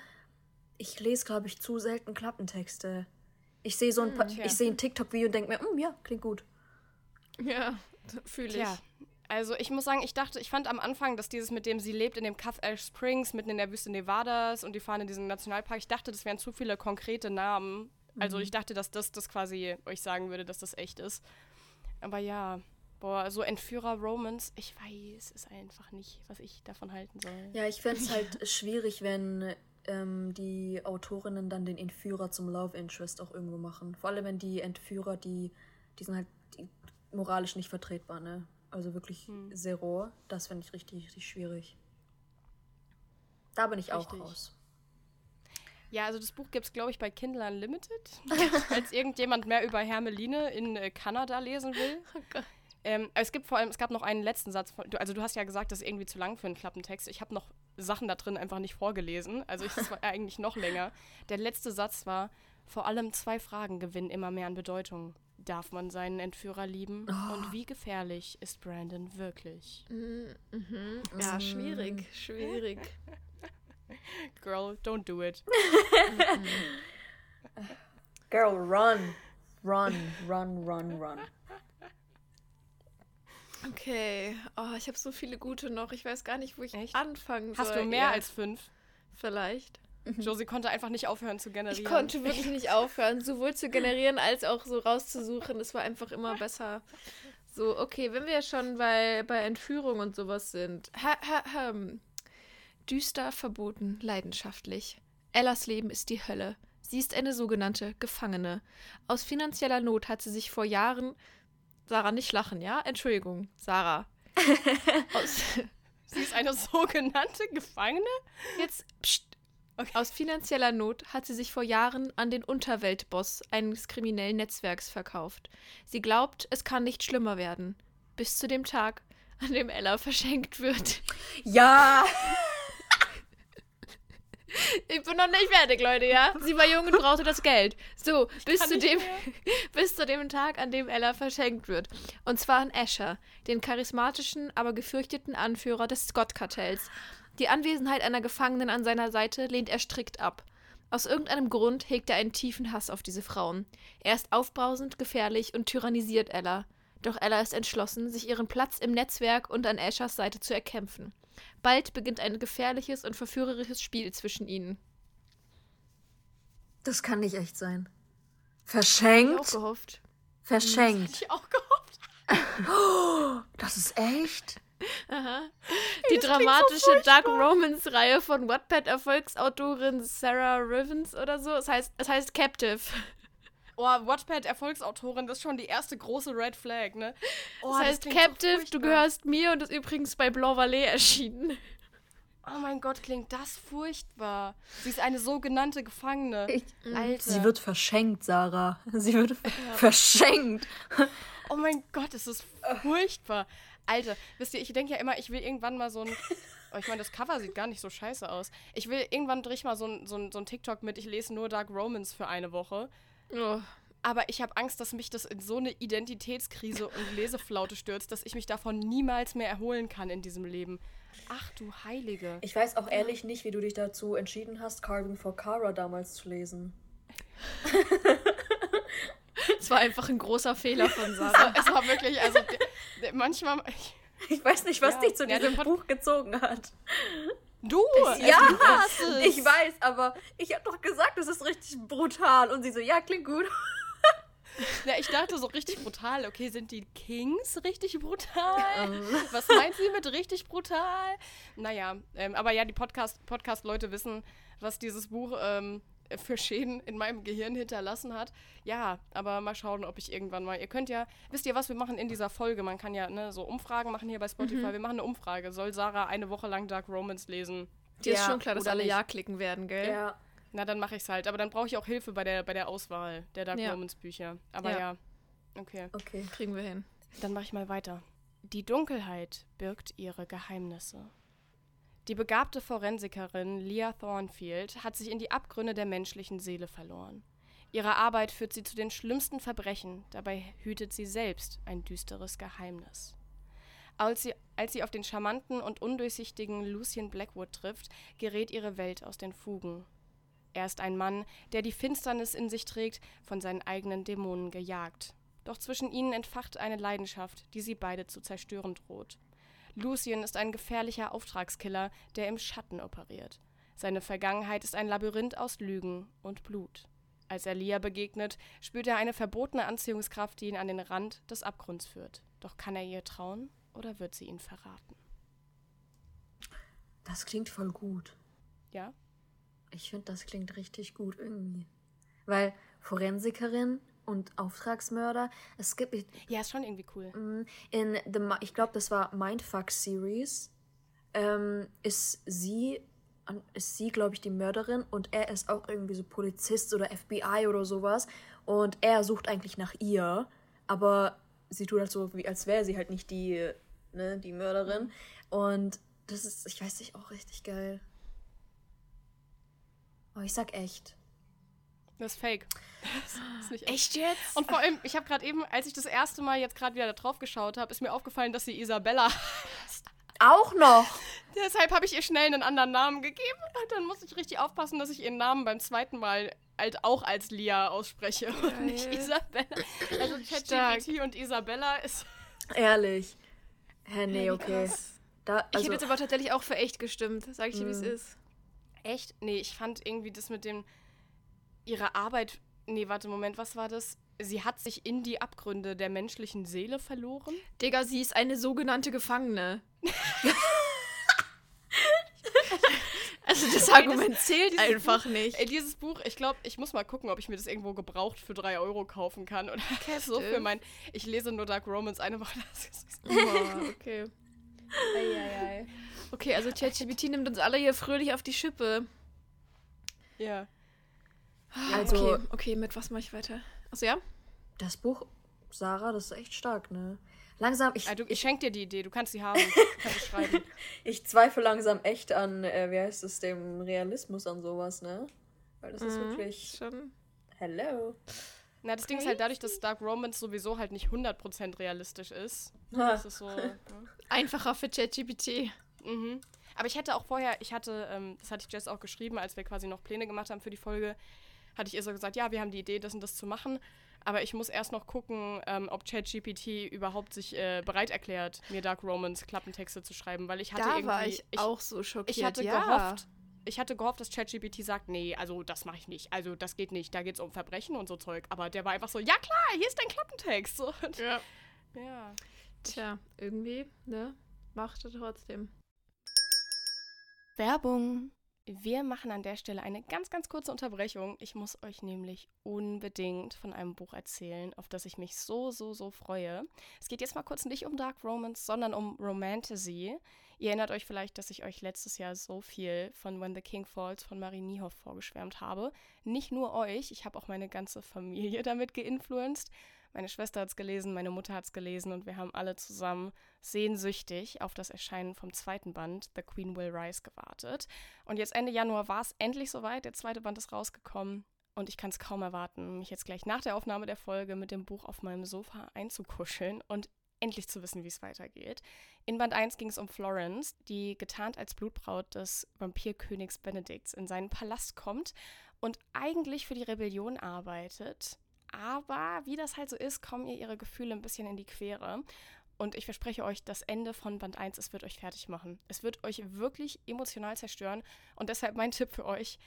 Speaker 1: ich lese, glaube ich, zu selten Klappentexte. Ich sehe so ein, hm, ich sehe ein TikTok-Video und denke mir, mm, ja, klingt gut.
Speaker 3: Ja, fühle ich. Ja.
Speaker 2: Also ich muss sagen, ich dachte, ich fand am Anfang, dass dieses mit dem, sie lebt in dem Cuff Ash Springs, mitten in der Wüste Nevadas und die fahren in diesen Nationalpark, ich dachte, das wären zu viele konkrete Namen also mhm. ich dachte, dass das das quasi euch sagen würde, dass das echt ist. Aber ja, boah, so Entführer-Romance, ich weiß es einfach nicht, was ich davon halten soll.
Speaker 1: Ja, ich fände es <laughs> halt schwierig, wenn ähm, die Autorinnen dann den Entführer zum Love Interest auch irgendwo machen. Vor allem, wenn die Entführer, die, die sind halt die, moralisch nicht vertretbar, ne? Also wirklich hm. zero. Das finde ich richtig, richtig schwierig. Da bin ich richtig. auch raus.
Speaker 2: Ja, also das Buch gibt es, glaube ich, bei Kindle Unlimited. <laughs> Falls irgendjemand mehr über Hermeline in äh, Kanada lesen will. <laughs> Oh ähm, es gibt vor allem, es gab noch einen letzten Satz. Von, also du hast ja gesagt, das ist irgendwie zu lang für einen Klappentext. Ich habe noch Sachen da drin einfach nicht vorgelesen. Also es war <laughs> eigentlich noch länger. Der letzte Satz war, vor allem zwei Fragen gewinnen immer mehr an Bedeutung. Darf man seinen Entführer lieben? Oh. Und wie gefährlich ist Brandon wirklich?
Speaker 3: Mhm. mhm. Ja, schwierig, schwierig. <laughs>
Speaker 2: Girl, don't do it. <laughs>
Speaker 1: Girl, run. Run, run, run, run.
Speaker 3: Okay. Oh, ich habe so viele gute noch. Ich weiß gar nicht, wo ich Echt? anfangen soll.
Speaker 2: Hast du mehr ja. als fünf?
Speaker 3: Vielleicht.
Speaker 2: Mhm. Josie konnte einfach nicht aufhören zu generieren.
Speaker 3: Ich konnte wirklich nicht <laughs> aufhören, sowohl zu generieren als auch so rauszusuchen. Es war einfach immer besser. So, okay, wenn wir schon bei, bei Entführung und sowas sind. Ha, ha, ha. Düster, verboten, leidenschaftlich. Ellas Leben ist die Hölle. Sie ist eine sogenannte Gefangene. Aus finanzieller Not hat sie sich vor Jahren. Sarah, nicht lachen, ja? Entschuldigung, Sarah. <laughs>
Speaker 2: Aus <laughs> sie ist eine sogenannte Gefangene?
Speaker 3: Jetzt, pst. Okay. Aus finanzieller Not hat sie sich vor Jahren an den Unterweltboss eines kriminellen Netzwerks verkauft. Sie glaubt, es kann nicht schlimmer werden. Bis zu dem Tag, an dem Ella <laughs> verschenkt wird.
Speaker 1: Ja!
Speaker 3: Ich bin noch nicht fertig, Leute, ja? Sie war jung und brauchte das Geld. So, bis zu, dem, <laughs> bis zu dem Tag, an dem Ella verschenkt wird. Und zwar an Asher, den charismatischen, aber gefürchteten Anführer des Scott-Kartells. Die Anwesenheit einer Gefangenen an seiner Seite lehnt er strikt ab. Aus irgendeinem Grund hegt er einen tiefen Hass auf diese Frauen. Er ist aufbrausend, gefährlich und tyrannisiert Ella. Doch Ella ist entschlossen, sich ihren Platz im Netzwerk und an Ashers Seite zu erkämpfen. Bald beginnt ein gefährliches und verführerisches Spiel zwischen ihnen.
Speaker 1: Das kann nicht echt sein.
Speaker 3: Ich auch
Speaker 1: Verschenkt?
Speaker 3: gehofft.
Speaker 1: Verschenkt.
Speaker 2: Ich auch gehofft. <gasps>
Speaker 1: Das ist echt?
Speaker 3: Aha. Die
Speaker 2: das klingt so
Speaker 3: dramatische Dark Romance-Reihe von Wattpad-Erfolgsautorin Sarah Rivens oder so. Es heißt, es heißt Captive.
Speaker 2: Oh, Wattpad-Erfolgsautorin, das ist schon die erste große Red Flag, ne? Oh,
Speaker 3: Das heißt
Speaker 2: klingt so
Speaker 3: Captive, du gehörst mir und ist übrigens bei Blanc Vallée erschienen.
Speaker 2: Oh mein Gott, klingt das furchtbar. Sie ist eine sogenannte Gefangene.
Speaker 1: Ich,
Speaker 2: Alter.
Speaker 1: sie wird verschenkt, Sarah. Sie wird verschenkt. <laughs>
Speaker 2: Oh mein Gott, es ist furchtbar. Alter, wisst ihr, ich denke ja immer, ich will irgendwann mal so ein. Oh, ich meine, das Cover sieht gar nicht so scheiße aus. Ich will irgendwann dreh ich mal so ein, so, ein, so ein TikTok mit, ich lese nur Dark Romans für eine Woche.
Speaker 3: Oh.
Speaker 2: Aber ich habe Angst, dass mich das in so eine Identitätskrise und Leseflaute stürzt, dass ich mich davon niemals mehr erholen kann in diesem Leben. Ach du Heilige.
Speaker 1: Ich weiß auch ehrlich nicht, wie du dich dazu entschieden hast, Carving for Kara damals zu lesen. <laughs>
Speaker 3: Es war einfach ein großer Fehler von Sarah. <laughs>
Speaker 2: Es war wirklich, also manchmal.
Speaker 1: Ich weiß nicht, was
Speaker 2: Ja.
Speaker 1: dich zu
Speaker 2: Ja,
Speaker 1: diesem Buch gezogen hat.
Speaker 2: Du!
Speaker 1: Ja,
Speaker 2: du hast es.
Speaker 1: ich weiß, aber ich habe doch gesagt, es ist richtig brutal. Und sie so, ja, klingt gut.
Speaker 2: Ja, ich dachte so richtig brutal. Okay, sind die Kings richtig brutal?
Speaker 1: Ähm.
Speaker 2: Was meint sie mit richtig brutal? Naja, ähm, aber ja, die Podcast- Podcast-Leute wissen, was dieses Buch ähm, für Schäden in meinem Gehirn hinterlassen hat. Ja, aber mal schauen, ob ich irgendwann mal. Ihr könnt ja, wisst ihr, was wir machen in dieser Folge? Man kann ja ne, so Umfragen machen hier bei Spotify. Wir machen eine Umfrage. Soll Sarah eine Woche lang Dark Romans lesen?
Speaker 3: Dir ist
Speaker 1: Ja,
Speaker 3: schon klar, dass alle
Speaker 2: nicht.
Speaker 3: Ja klicken werden, gell?
Speaker 1: Ja.
Speaker 2: Na, dann mache ich's halt. Aber dann brauche ich auch Hilfe bei der, bei der Auswahl der Dark
Speaker 3: Ja.
Speaker 2: Romans Bücher. Aber
Speaker 3: Ja.
Speaker 2: ja. Okay.
Speaker 1: Okay.
Speaker 3: Kriegen wir hin.
Speaker 2: Dann mache ich mal weiter. Die Dunkelheit birgt ihre Geheimnisse. Die begabte Forensikerin Leah Thornfield hat sich in die Abgründe der menschlichen Seele verloren. Ihre Arbeit führt sie zu den schlimmsten Verbrechen, dabei hütet sie selbst ein düsteres Geheimnis. Als sie, als sie auf den charmanten und undurchsichtigen Lucien Blackwood trifft, gerät ihre Welt aus den Fugen. Er ist ein Mann, der die Finsternis in sich trägt, von seinen eigenen Dämonen gejagt. Doch zwischen ihnen entfacht eine Leidenschaft, die sie beide zu zerstören droht. Lucien ist ein gefährlicher Auftragskiller, der im Schatten operiert. Seine Vergangenheit ist ein Labyrinth aus Lügen und Blut. Als er Lia begegnet, spürt er eine verbotene Anziehungskraft, die ihn an den Rand des Abgrunds führt. Doch kann er ihr trauen oder wird sie ihn verraten?
Speaker 1: Das klingt voll gut.
Speaker 2: Ja?
Speaker 1: Ich finde, das klingt richtig gut irgendwie. Weil Forensikerin und Auftragsmörder, es gibt
Speaker 2: Ja, ist schon irgendwie cool.
Speaker 1: mm, in the, ich glaube, das war Mindfuck Series, ähm, ist sie, ist sie, glaube ich, die Mörderin und er ist auch irgendwie so Polizist oder FBI oder sowas und er sucht eigentlich nach ihr, aber sie tut halt so, wie als wäre sie halt nicht die, ne, die Mörderin und das ist, ich weiß nicht, auch richtig geil. Oh, ich sag echt.
Speaker 2: Das ist fake. Das ist nicht echt.
Speaker 3: Jetzt?
Speaker 2: Und vor allem, ich habe gerade eben, als ich das erste Mal jetzt gerade wieder da drauf geschaut habe, ist mir aufgefallen, dass sie Isabella <laughs>
Speaker 1: Auch noch!
Speaker 2: Deshalb habe ich ihr schnell einen anderen Namen gegeben. Und dann muss ich richtig aufpassen, dass ich ihren Namen beim zweiten Mal halt auch als Lia ausspreche und nicht
Speaker 3: Geil.
Speaker 2: Isabella. Also ChatGPT und Isabella ist.
Speaker 1: Ehrlich. Hä, nee, okay. Da,
Speaker 3: Ich
Speaker 1: also,
Speaker 3: hätte jetzt aber tatsächlich auch für echt gestimmt. Sag ich dir, wie es ist.
Speaker 2: Echt? Nee, ich fand irgendwie das mit dem. Ihre Arbeit. Nee, warte, Moment, was war das? Sie hat sich in die Abgründe der menschlichen Seele verloren?
Speaker 3: Digga, sie ist eine sogenannte Gefangene. <laughs> also das Argument zählt
Speaker 2: dieses
Speaker 3: einfach nicht.
Speaker 2: Ey, dieses Buch, ich glaube, ich muss mal gucken, ob ich mir das irgendwo gebraucht für 3 Euro kaufen kann. Oder <laughs> so für mein. Ich lese nur Dark Romans eine Woche. Das
Speaker 3: Boah, okay. Okay, also ChatGPT nimmt uns alle hier fröhlich auf die Schippe.
Speaker 2: ja.
Speaker 1: Also-
Speaker 3: okay, okay, mit was mache ich weiter? Achso, ja?
Speaker 1: das Buch, Sarah, das ist echt stark, ne? Langsam, ich,
Speaker 2: du, ich schenke dir die Idee, du kannst sie haben. <laughs> kannst du schreiben.
Speaker 1: ich zweifle langsam echt an, äh, wie heißt es, dem Realismus an sowas, ne? Weil das ist
Speaker 3: Mhm.
Speaker 1: wirklich.
Speaker 3: Schon.
Speaker 1: Hello.
Speaker 2: Na, das Ding ist halt dadurch, dass Dark Romans sowieso halt nicht 100% realistisch ist.
Speaker 1: Ha.
Speaker 2: Das ist so. ne?
Speaker 3: Einfacher für ChatGPT.
Speaker 2: Mhm. Aber ich hätte auch vorher, ich hatte, ähm, das hatte ich Jess auch geschrieben, als wir quasi noch Pläne gemacht haben für die Folge, hatte ich ihr so gesagt, ja, wir haben die Idee, das und das zu machen. Aber ich muss erst noch gucken, ähm, ob ChatGPT überhaupt sich äh, bereit erklärt, mir Dark Romans Klappentexte zu schreiben, weil ich hatte
Speaker 3: da
Speaker 2: irgendwie.
Speaker 3: war ich, auch so schockiert.
Speaker 2: Ich hatte
Speaker 3: ja.
Speaker 2: gehofft, ich hatte gehofft, dass ChatGPT sagt, nee, also das mache ich nicht. Also das geht nicht. Da geht es um Verbrechen und so Zeug. Aber der war einfach so, ja klar, hier ist dein Klappentext. So, und,
Speaker 3: Ja.
Speaker 2: ja.
Speaker 3: Tja, irgendwie, ne? Machte trotzdem.
Speaker 2: Werbung. Wir machen an der Stelle eine ganz, ganz kurze Unterbrechung. Ich muss euch nämlich unbedingt von einem Buch erzählen, auf das ich mich so, so, so freue. Es geht jetzt mal kurz nicht um Dark Romance, sondern um Romantasy. Ihr erinnert euch vielleicht, dass ich euch letztes Jahr so viel von When the King Falls von Marie Niehoff vorgeschwärmt habe. Nicht nur euch, ich habe auch meine ganze Familie <laughs> damit geinfluenced. Meine Schwester hat es gelesen, meine Mutter hat es gelesen und wir haben alle zusammen sehnsüchtig auf das Erscheinen vom zweiten Band, The Queen Will Rise, gewartet. Und jetzt Ende Januar war es endlich soweit, der zweite Band ist rausgekommen und ich kann es kaum erwarten, mich jetzt gleich nach der Aufnahme der Folge mit dem Buch auf meinem Sofa einzukuscheln und endlich zu wissen, wie es weitergeht. In Band 1 ging es um Florence, die getarnt als Blutbraut des Vampirkönigs Benedikts in seinen Palast kommt und eigentlich für die Rebellion arbeitet. Aber wie das halt so ist, kommen ihr ihre Gefühle ein bisschen in die Quere. Und ich verspreche euch, das Ende von Band 1, es wird euch fertig machen. Es wird euch wirklich emotional zerstören. Und deshalb mein Tipp für euch,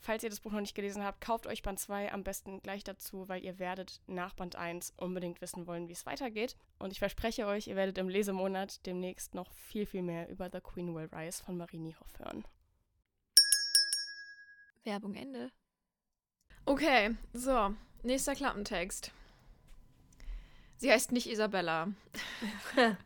Speaker 2: falls ihr das Buch noch nicht gelesen habt, kauft euch Band 2 am besten gleich dazu, weil ihr werdet nach Band 1 unbedingt wissen wollen, wie es weitergeht. Und ich verspreche euch, ihr werdet im Lesemonat demnächst noch viel, viel mehr über The Queen Will Rise von Marie Niehoff hören.
Speaker 3: Werbung Ende. Okay, so, nächster Klappentext. Sie heißt nicht Isabella. <laughs>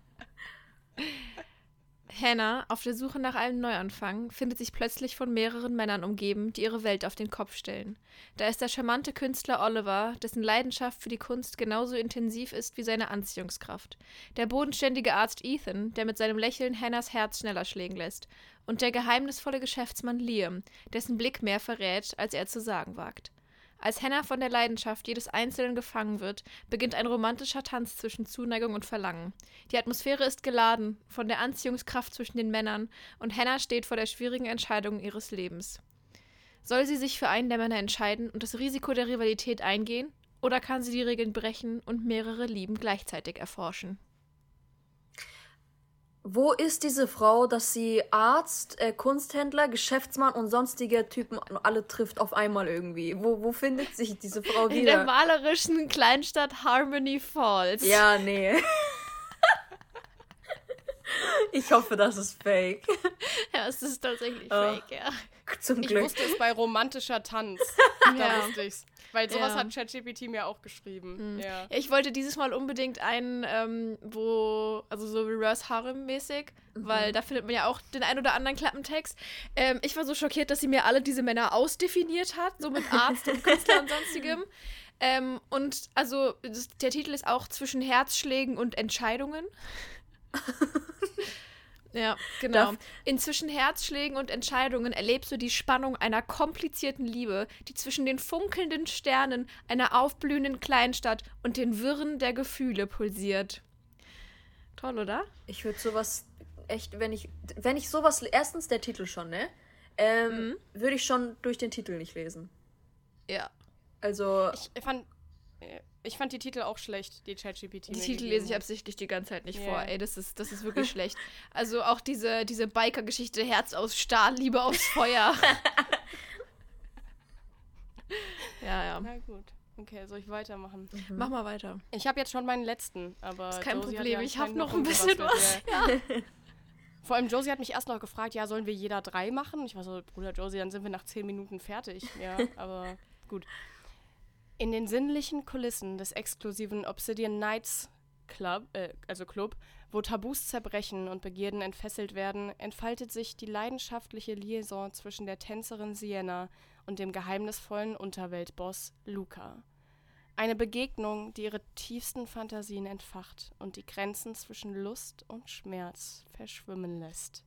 Speaker 3: Hannah, auf der Suche nach einem Neuanfang, findet sich plötzlich von mehreren Männern umgeben, die ihre Welt auf den Kopf stellen. Da ist der charmante Künstler Oliver, dessen Leidenschaft für die Kunst genauso intensiv ist wie seine Anziehungskraft. Der bodenständige Arzt Ethan, der mit seinem Lächeln Hannahs Herz schneller schlägen lässt. Und der geheimnisvolle Geschäftsmann Liam, dessen Blick mehr verrät, als er zu sagen wagt. Als Hannah von der Leidenschaft jedes Einzelnen gefangen wird, beginnt ein romantischer Tanz zwischen Zuneigung und Verlangen. Die Atmosphäre ist geladen von der Anziehungskraft zwischen den Männern und Hannah steht vor der schwierigen Entscheidung ihres Lebens. Soll sie sich für einen der Männer entscheiden und das Risiko der Rivalität eingehen, oder kann sie die Regeln brechen und mehrere Lieben gleichzeitig erforschen?
Speaker 1: Wo ist diese Frau, dass sie Arzt, äh, Kunsthändler, Geschäftsmann und sonstige Typen alle trifft auf einmal irgendwie? Wo, wo findet sich diese Frau <laughs>
Speaker 3: In der
Speaker 1: wieder?
Speaker 3: malerischen Kleinstadt Harmony Falls.
Speaker 1: Ja, nee. <laughs> ich hoffe, das ist fake.
Speaker 3: Ja, es ist tatsächlich
Speaker 1: Oh.
Speaker 3: fake, ja.
Speaker 1: Zum
Speaker 2: Ich
Speaker 1: Glück.
Speaker 2: wusste es bei romantischer Tanz. <laughs> Da
Speaker 3: Ja.
Speaker 2: wusste ich's. Weil sowas
Speaker 3: Ja.
Speaker 2: hat ChatGPT mir auch geschrieben. Ja.
Speaker 3: Ja, Ich wollte dieses Mal unbedingt einen, ähm, wo, also so Reverse Harem-mäßig, weil da findet man ja auch den ein oder anderen Klappentext. Ähm, ich war so schockiert, dass sie mir alle diese Männer ausdefiniert hat, so mit Arzt und Künstler und sonstigem. <laughs> Ähm, und also der Titel ist auch zwischen Herzschlägen und Entscheidungen. <laughs> Ja, genau.
Speaker 1: Darf-
Speaker 3: In zwischen Herzschlägen und Entscheidungen erlebst du die Spannung einer komplizierten Liebe, die zwischen den funkelnden Sternen einer aufblühenden Kleinstadt und den Wirren der Gefühle pulsiert. Toll, oder?
Speaker 1: Ich würde sowas echt, wenn ich, wenn ich sowas, erstens der Titel schon, ne? Ähm,
Speaker 3: Mhm.
Speaker 1: würde ich schon durch den Titel nicht lesen.
Speaker 3: Ja.
Speaker 1: Also,
Speaker 2: Ich fand, ich fand die Titel auch schlecht, die ChatGPT
Speaker 3: Die Titel lese ich absichtlich die ganze Zeit nicht
Speaker 2: Ja.
Speaker 3: vor. Ey, das ist, das ist wirklich <laughs> schlecht. Also auch diese, diese Biker-Geschichte Herz aus Stahl, Liebe aus Feuer. <laughs> ja, ja.
Speaker 2: Na gut. Okay, soll ich weitermachen?
Speaker 3: Mach mal weiter.
Speaker 2: Ich habe jetzt schon meinen letzten, aber.
Speaker 3: Ist kein
Speaker 2: Josie
Speaker 3: Problem,
Speaker 2: ja
Speaker 3: ich hab
Speaker 2: anscheinend
Speaker 3: noch ein bisschen
Speaker 2: rumgebastelt, Ja. <laughs> Vor allem Josie hat mich erst noch gefragt, ja, sollen wir jeder drei machen? Ich war so, Bruder Josie, dann sind wir nach zehn Minuten fertig. Ja, aber gut. In den sinnlichen Kulissen des exklusiven Obsidian Knights Club, äh, also Club, wo Tabus zerbrechen und Begierden entfesselt werden, entfaltet sich die leidenschaftliche Liaison zwischen der Tänzerin Sienna und dem geheimnisvollen Unterweltboss Luca. Eine Begegnung, die ihre tiefsten Fantasien entfacht und die Grenzen zwischen Lust und Schmerz verschwimmen lässt.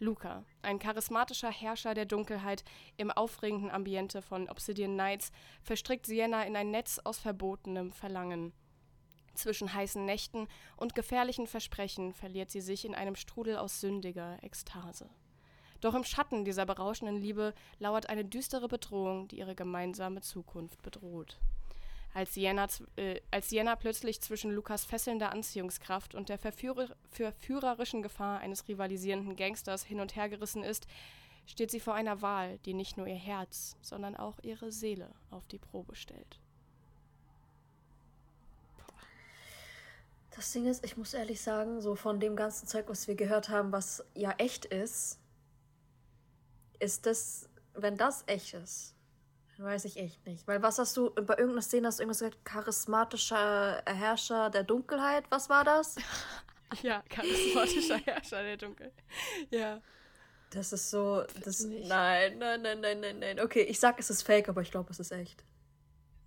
Speaker 2: Luca, ein charismatischer Herrscher der Dunkelheit im aufregenden Ambiente von Obsidian Knights, verstrickt Sienna in ein Netz aus verbotenem Verlangen. Zwischen heißen Nächten und gefährlichen Versprechen verliert sie sich in einem Strudel aus sündiger Ekstase. Doch im Schatten dieser berauschenden Liebe lauert eine düstere Bedrohung, die ihre gemeinsame Zukunft bedroht. Als Sienna, äh, als Sienna plötzlich zwischen Lukas fesselnder Anziehungskraft und der verführer verführerischen Gefahr eines rivalisierenden Gangsters hin und her gerissen ist, steht sie vor einer Wahl, die nicht nur ihr Herz, sondern auch ihre Seele auf die Probe stellt.
Speaker 1: Das Ding ist, ich muss ehrlich sagen, so von dem ganzen Zeug, was wir gehört haben, was ja echt ist, ist das, wenn das echt ist, weiß ich echt nicht. Weil was hast du, bei irgendeiner Szene hast du irgendwas gesagt, charismatischer Herrscher der Dunkelheit, was war das? <laughs>
Speaker 2: ja, charismatischer Herrscher der Dunkelheit. Ja.
Speaker 1: Das ist so, das, nein, nein, nein, nein, nein, nein. Okay, ich sag, es ist fake, aber ich glaube, es ist echt.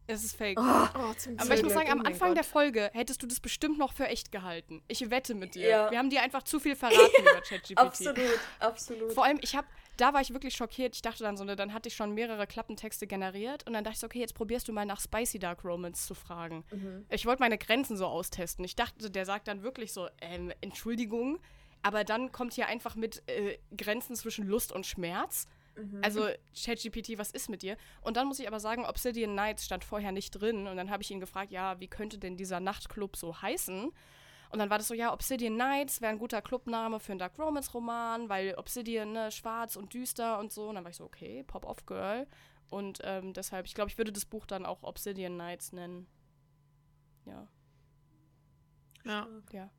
Speaker 2: Es ist fake. Oh, oh, Aber ich muss sagen, am Anfang der Folge hättest du das bestimmt noch für echt gehalten. Ich wette mit dir. Ja. Wir haben dir einfach zu viel verraten <laughs> über ChatGPT.
Speaker 1: Absolut, absolut.
Speaker 2: Vor allem, ich habe, da war ich wirklich schockiert. Ich dachte dann so, ne, dann hatte ich schon mehrere Klappentexte generiert und dann dachte ich so, okay, jetzt probierst du mal nach Spicy Dark Romance zu fragen. Mhm. Ich wollte meine Grenzen so austesten. Ich dachte, der sagt dann wirklich so, ähm, Entschuldigung, aber dann kommt hier einfach mit äh, Grenzen zwischen Lust und Schmerz. Mhm. Also ChatGPT, was ist mit dir? Und dann muss ich aber sagen, Obsidian Nights stand vorher nicht drin. Und dann habe ich ihn gefragt, ja, wie könnte denn dieser Nachtclub so heißen? Und dann war das so, ja, Obsidian Nights wäre ein guter Clubname für einen Dark Romance Roman, weil Obsidian, ne, schwarz und düster und so. Und dann war ich so, okay, Pop-Off Girl. Und ähm, deshalb, ich glaube, ich würde das Buch dann auch Obsidian Nights nennen. Ja.
Speaker 3: Ja.
Speaker 2: Ja.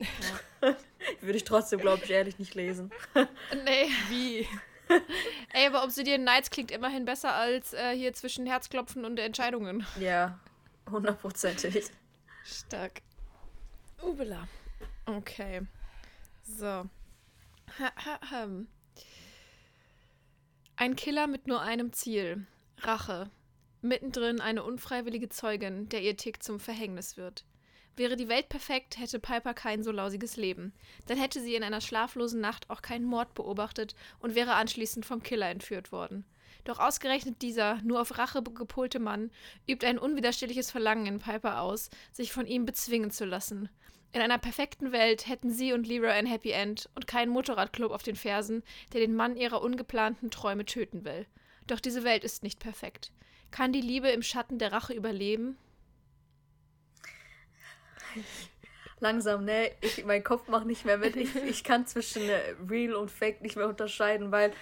Speaker 1: ja. <laughs> würde ich trotzdem, glaube ich, ehrlich nicht lesen. <laughs>
Speaker 3: nee. Wie? <laughs> Ey, aber Obsidian Nights klingt immerhin besser als äh, hier zwischen Herzklopfen und Entscheidungen.
Speaker 1: Ja, hundertprozentig.
Speaker 3: Stark. Ubela. Okay. So. Ein Killer mit nur einem Ziel. Rache. Mittendrin eine unfreiwillige Zeugin, der ihr Tick zum Verhängnis wird. Wäre die Welt perfekt, hätte Piper kein so lausiges Leben. Dann hätte sie in einer schlaflosen Nacht auch keinen Mord beobachtet und wäre anschließend vom Killer entführt worden. Doch ausgerechnet dieser, nur auf Rache gepolte Mann, übt ein unwiderstehliches Verlangen in Piper aus, sich von ihm bezwingen zu lassen. In einer perfekten Welt hätten sie und Leroy ein Happy End und keinen Motorradclub auf den Fersen, der den Mann ihrer ungeplanten Träume töten will. Doch diese Welt ist nicht perfekt. Kann die Liebe im Schatten der Rache überleben?
Speaker 1: Langsam, ne? Ich, mein Kopf macht nicht mehr mit. Ich, ich kann zwischen äh, Real und Fake nicht mehr unterscheiden, weil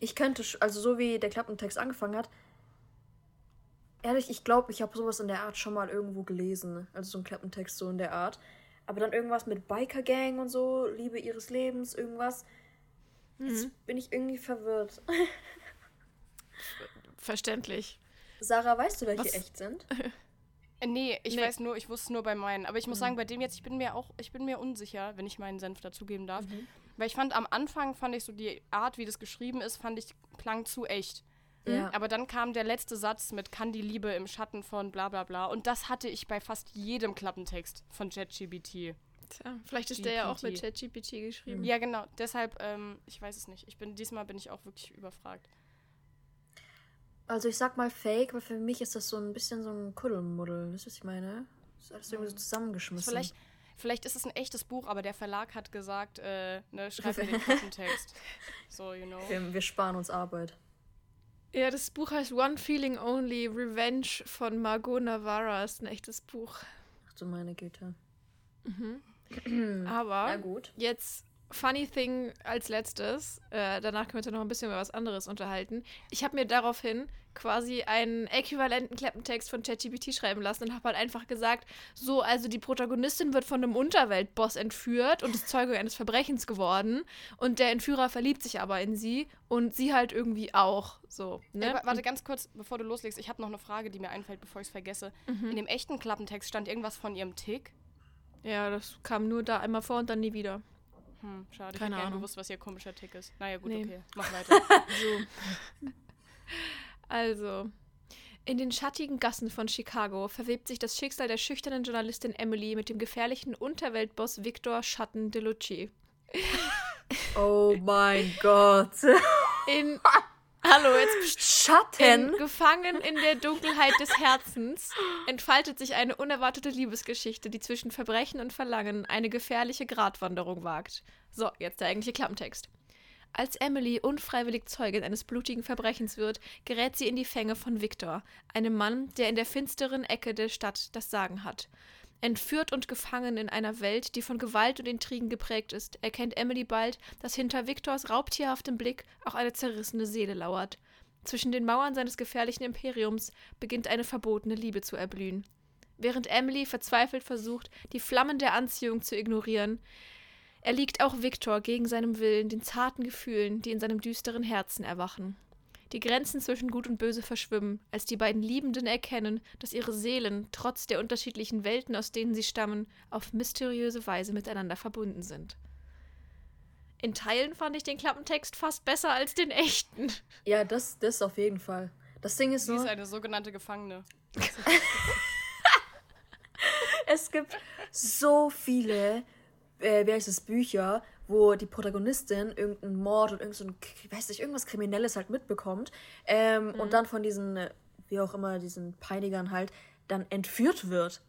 Speaker 1: ich könnte, also so wie der Klappentext angefangen hat, ehrlich, ich glaube, ich habe sowas in der Art schon mal irgendwo gelesen. Also so ein Klappentext so in der Art. Aber dann irgendwas mit Biker Gang und so, Liebe ihres Lebens, irgendwas. Jetzt mhm. bin ich irgendwie verwirrt.
Speaker 3: Verständlich.
Speaker 1: Sarah, weißt du, welche Was? echt sind? <laughs>
Speaker 2: Äh, nee, ich nee. weiß nur, ich wusste nur bei meinen. Aber ich muss mhm. sagen, bei dem jetzt, ich bin mir auch, ich bin mir unsicher, wenn ich meinen Senf dazugeben darf. Mhm. Weil ich fand, am Anfang fand ich so die Art, wie das geschrieben ist, fand ich klang zu echt. Ja. Aber dann kam der letzte Satz mit kann die Liebe im Schatten von bla bla bla. Und das hatte ich bei fast jedem Klappentext von ChatGPT.
Speaker 3: Tja, vielleicht ist GPT. der ja auch mit ChatGPT geschrieben.
Speaker 2: Ja, genau. Deshalb, ähm, ich weiß es nicht. Ich bin, diesmal bin ich auch wirklich überfragt.
Speaker 1: Also ich sag mal fake, aber für mich ist das so ein bisschen so ein Kuddelmuddel. Das ist, was ich meine. Das ist alles irgendwie so zusammengeschmissen.
Speaker 2: Vielleicht, vielleicht ist es ein echtes Buch, aber der Verlag hat gesagt, äh, ne, <laughs> schreib mir den Klappentext. So, you know.
Speaker 1: Wir, wir sparen uns Arbeit.
Speaker 3: Ja, das Buch heißt One Feeling Only, Revenge von Margot Navarra. Ist ein echtes Buch.
Speaker 1: Ach du meine Güte.
Speaker 3: Mhm. <clears throat> Aber jetzt Funny Thing als letztes. Äh, danach können wir uns noch ein bisschen über was anderes unterhalten. Ich habe mir daraufhin quasi einen äquivalenten Klappentext von ChatGPT schreiben lassen und habe halt einfach gesagt, so, also die Protagonistin wird von einem Unterweltboss entführt und ist Zeuge eines Verbrechens geworden und der Entführer verliebt sich aber in sie und sie halt irgendwie auch, so. Ne?
Speaker 2: Ey, warte ganz kurz, bevor du loslegst, ich habe noch eine Frage, die mir einfällt, bevor ich es vergesse. Mhm. In dem echten Klappentext stand irgendwas von ihrem Tick?
Speaker 3: Ja, das kam nur da einmal vor und dann nie wieder.
Speaker 2: Hm, schade. Keine ich hätte gewusst, was ihr komischer Tick ist. Naja, gut, nee. okay. Mach weiter. <laughs>
Speaker 3: so. <laughs> Also, in den schattigen Gassen von Chicago verwebt sich das Schicksal der schüchternen Journalistin Emily mit dem gefährlichen Unterweltboss Victor Schatten Delucci.
Speaker 1: Oh mein Gott.
Speaker 3: In <laughs> Hallo, jetzt <laughs>
Speaker 1: Schatten.
Speaker 3: In, gefangen in der Dunkelheit des Herzens entfaltet sich eine unerwartete Liebesgeschichte, die zwischen Verbrechen und Verlangen eine gefährliche Gratwanderung wagt. So, jetzt der eigentliche Klappentext. Als Emily unfreiwillig Zeugin eines blutigen Verbrechens wird, gerät sie in die Fänge von Victor, einem Mann, der in der finsteren Ecke der Stadt das Sagen hat. Entführt und gefangen in einer Welt, die von Gewalt und Intrigen geprägt ist, erkennt Emily bald, dass hinter Victors raubtierhaftem Blick auch eine zerrissene Seele lauert. Zwischen den Mauern seines gefährlichen Imperiums beginnt eine verbotene Liebe zu erblühen. Während Emily verzweifelt versucht, die Flammen der Anziehung zu ignorieren, erliegt auch Victor gegen seinem Willen den zarten Gefühlen, die in seinem düsteren Herzen erwachen. Die Grenzen zwischen Gut und Böse verschwimmen, als die beiden Liebenden erkennen, dass ihre Seelen, trotz der unterschiedlichen Welten, aus denen sie stammen, auf mysteriöse Weise miteinander verbunden sind. In Teilen fand ich den Klappentext fast besser als den echten.
Speaker 1: Ja, das, das auf jeden Fall. Das Ding ist
Speaker 2: Sie
Speaker 1: nur,
Speaker 2: ist eine sogenannte Gefangene. <laughs>
Speaker 1: es gibt so viele, äh, wie heißt es, Bücher, wo die Protagonistin irgendeinen Mord oder irgend so ein, weiß nicht, irgendwas Kriminelles halt mitbekommt ähm, und dann von diesen, wie auch immer, diesen Peinigern halt dann entführt wird.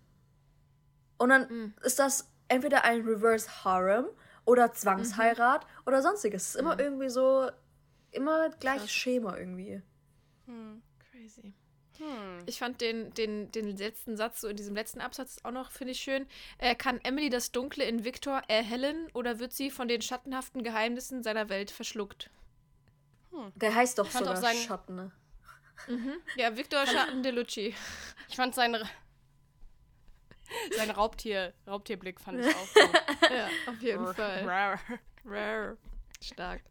Speaker 1: Und dann ist das entweder ein Reverse Harem oder Zwangsheirat oder sonstiges. Es ist immer irgendwie so, immer gleiches Schema irgendwie.
Speaker 3: Crazy.
Speaker 2: Hm.
Speaker 3: Ich fand den, den, den letzten Satz, so in diesem letzten Absatz auch noch, finde ich schön. Äh, kann Emily das Dunkle in Victor erhellen oder wird sie von den schattenhaften Geheimnissen seiner Welt verschluckt?
Speaker 1: Der heißt doch sogar
Speaker 2: seinen-
Speaker 1: Schatten, ne?
Speaker 3: Ja, Victor Schatten de Lucci. <laughs>
Speaker 2: Ich fand seinen, seinen Raubtier, Raubtierblick fand ich auch gut. <laughs>
Speaker 3: Ja, auf jeden Fall.
Speaker 2: Rar.
Speaker 3: Rare. Stark.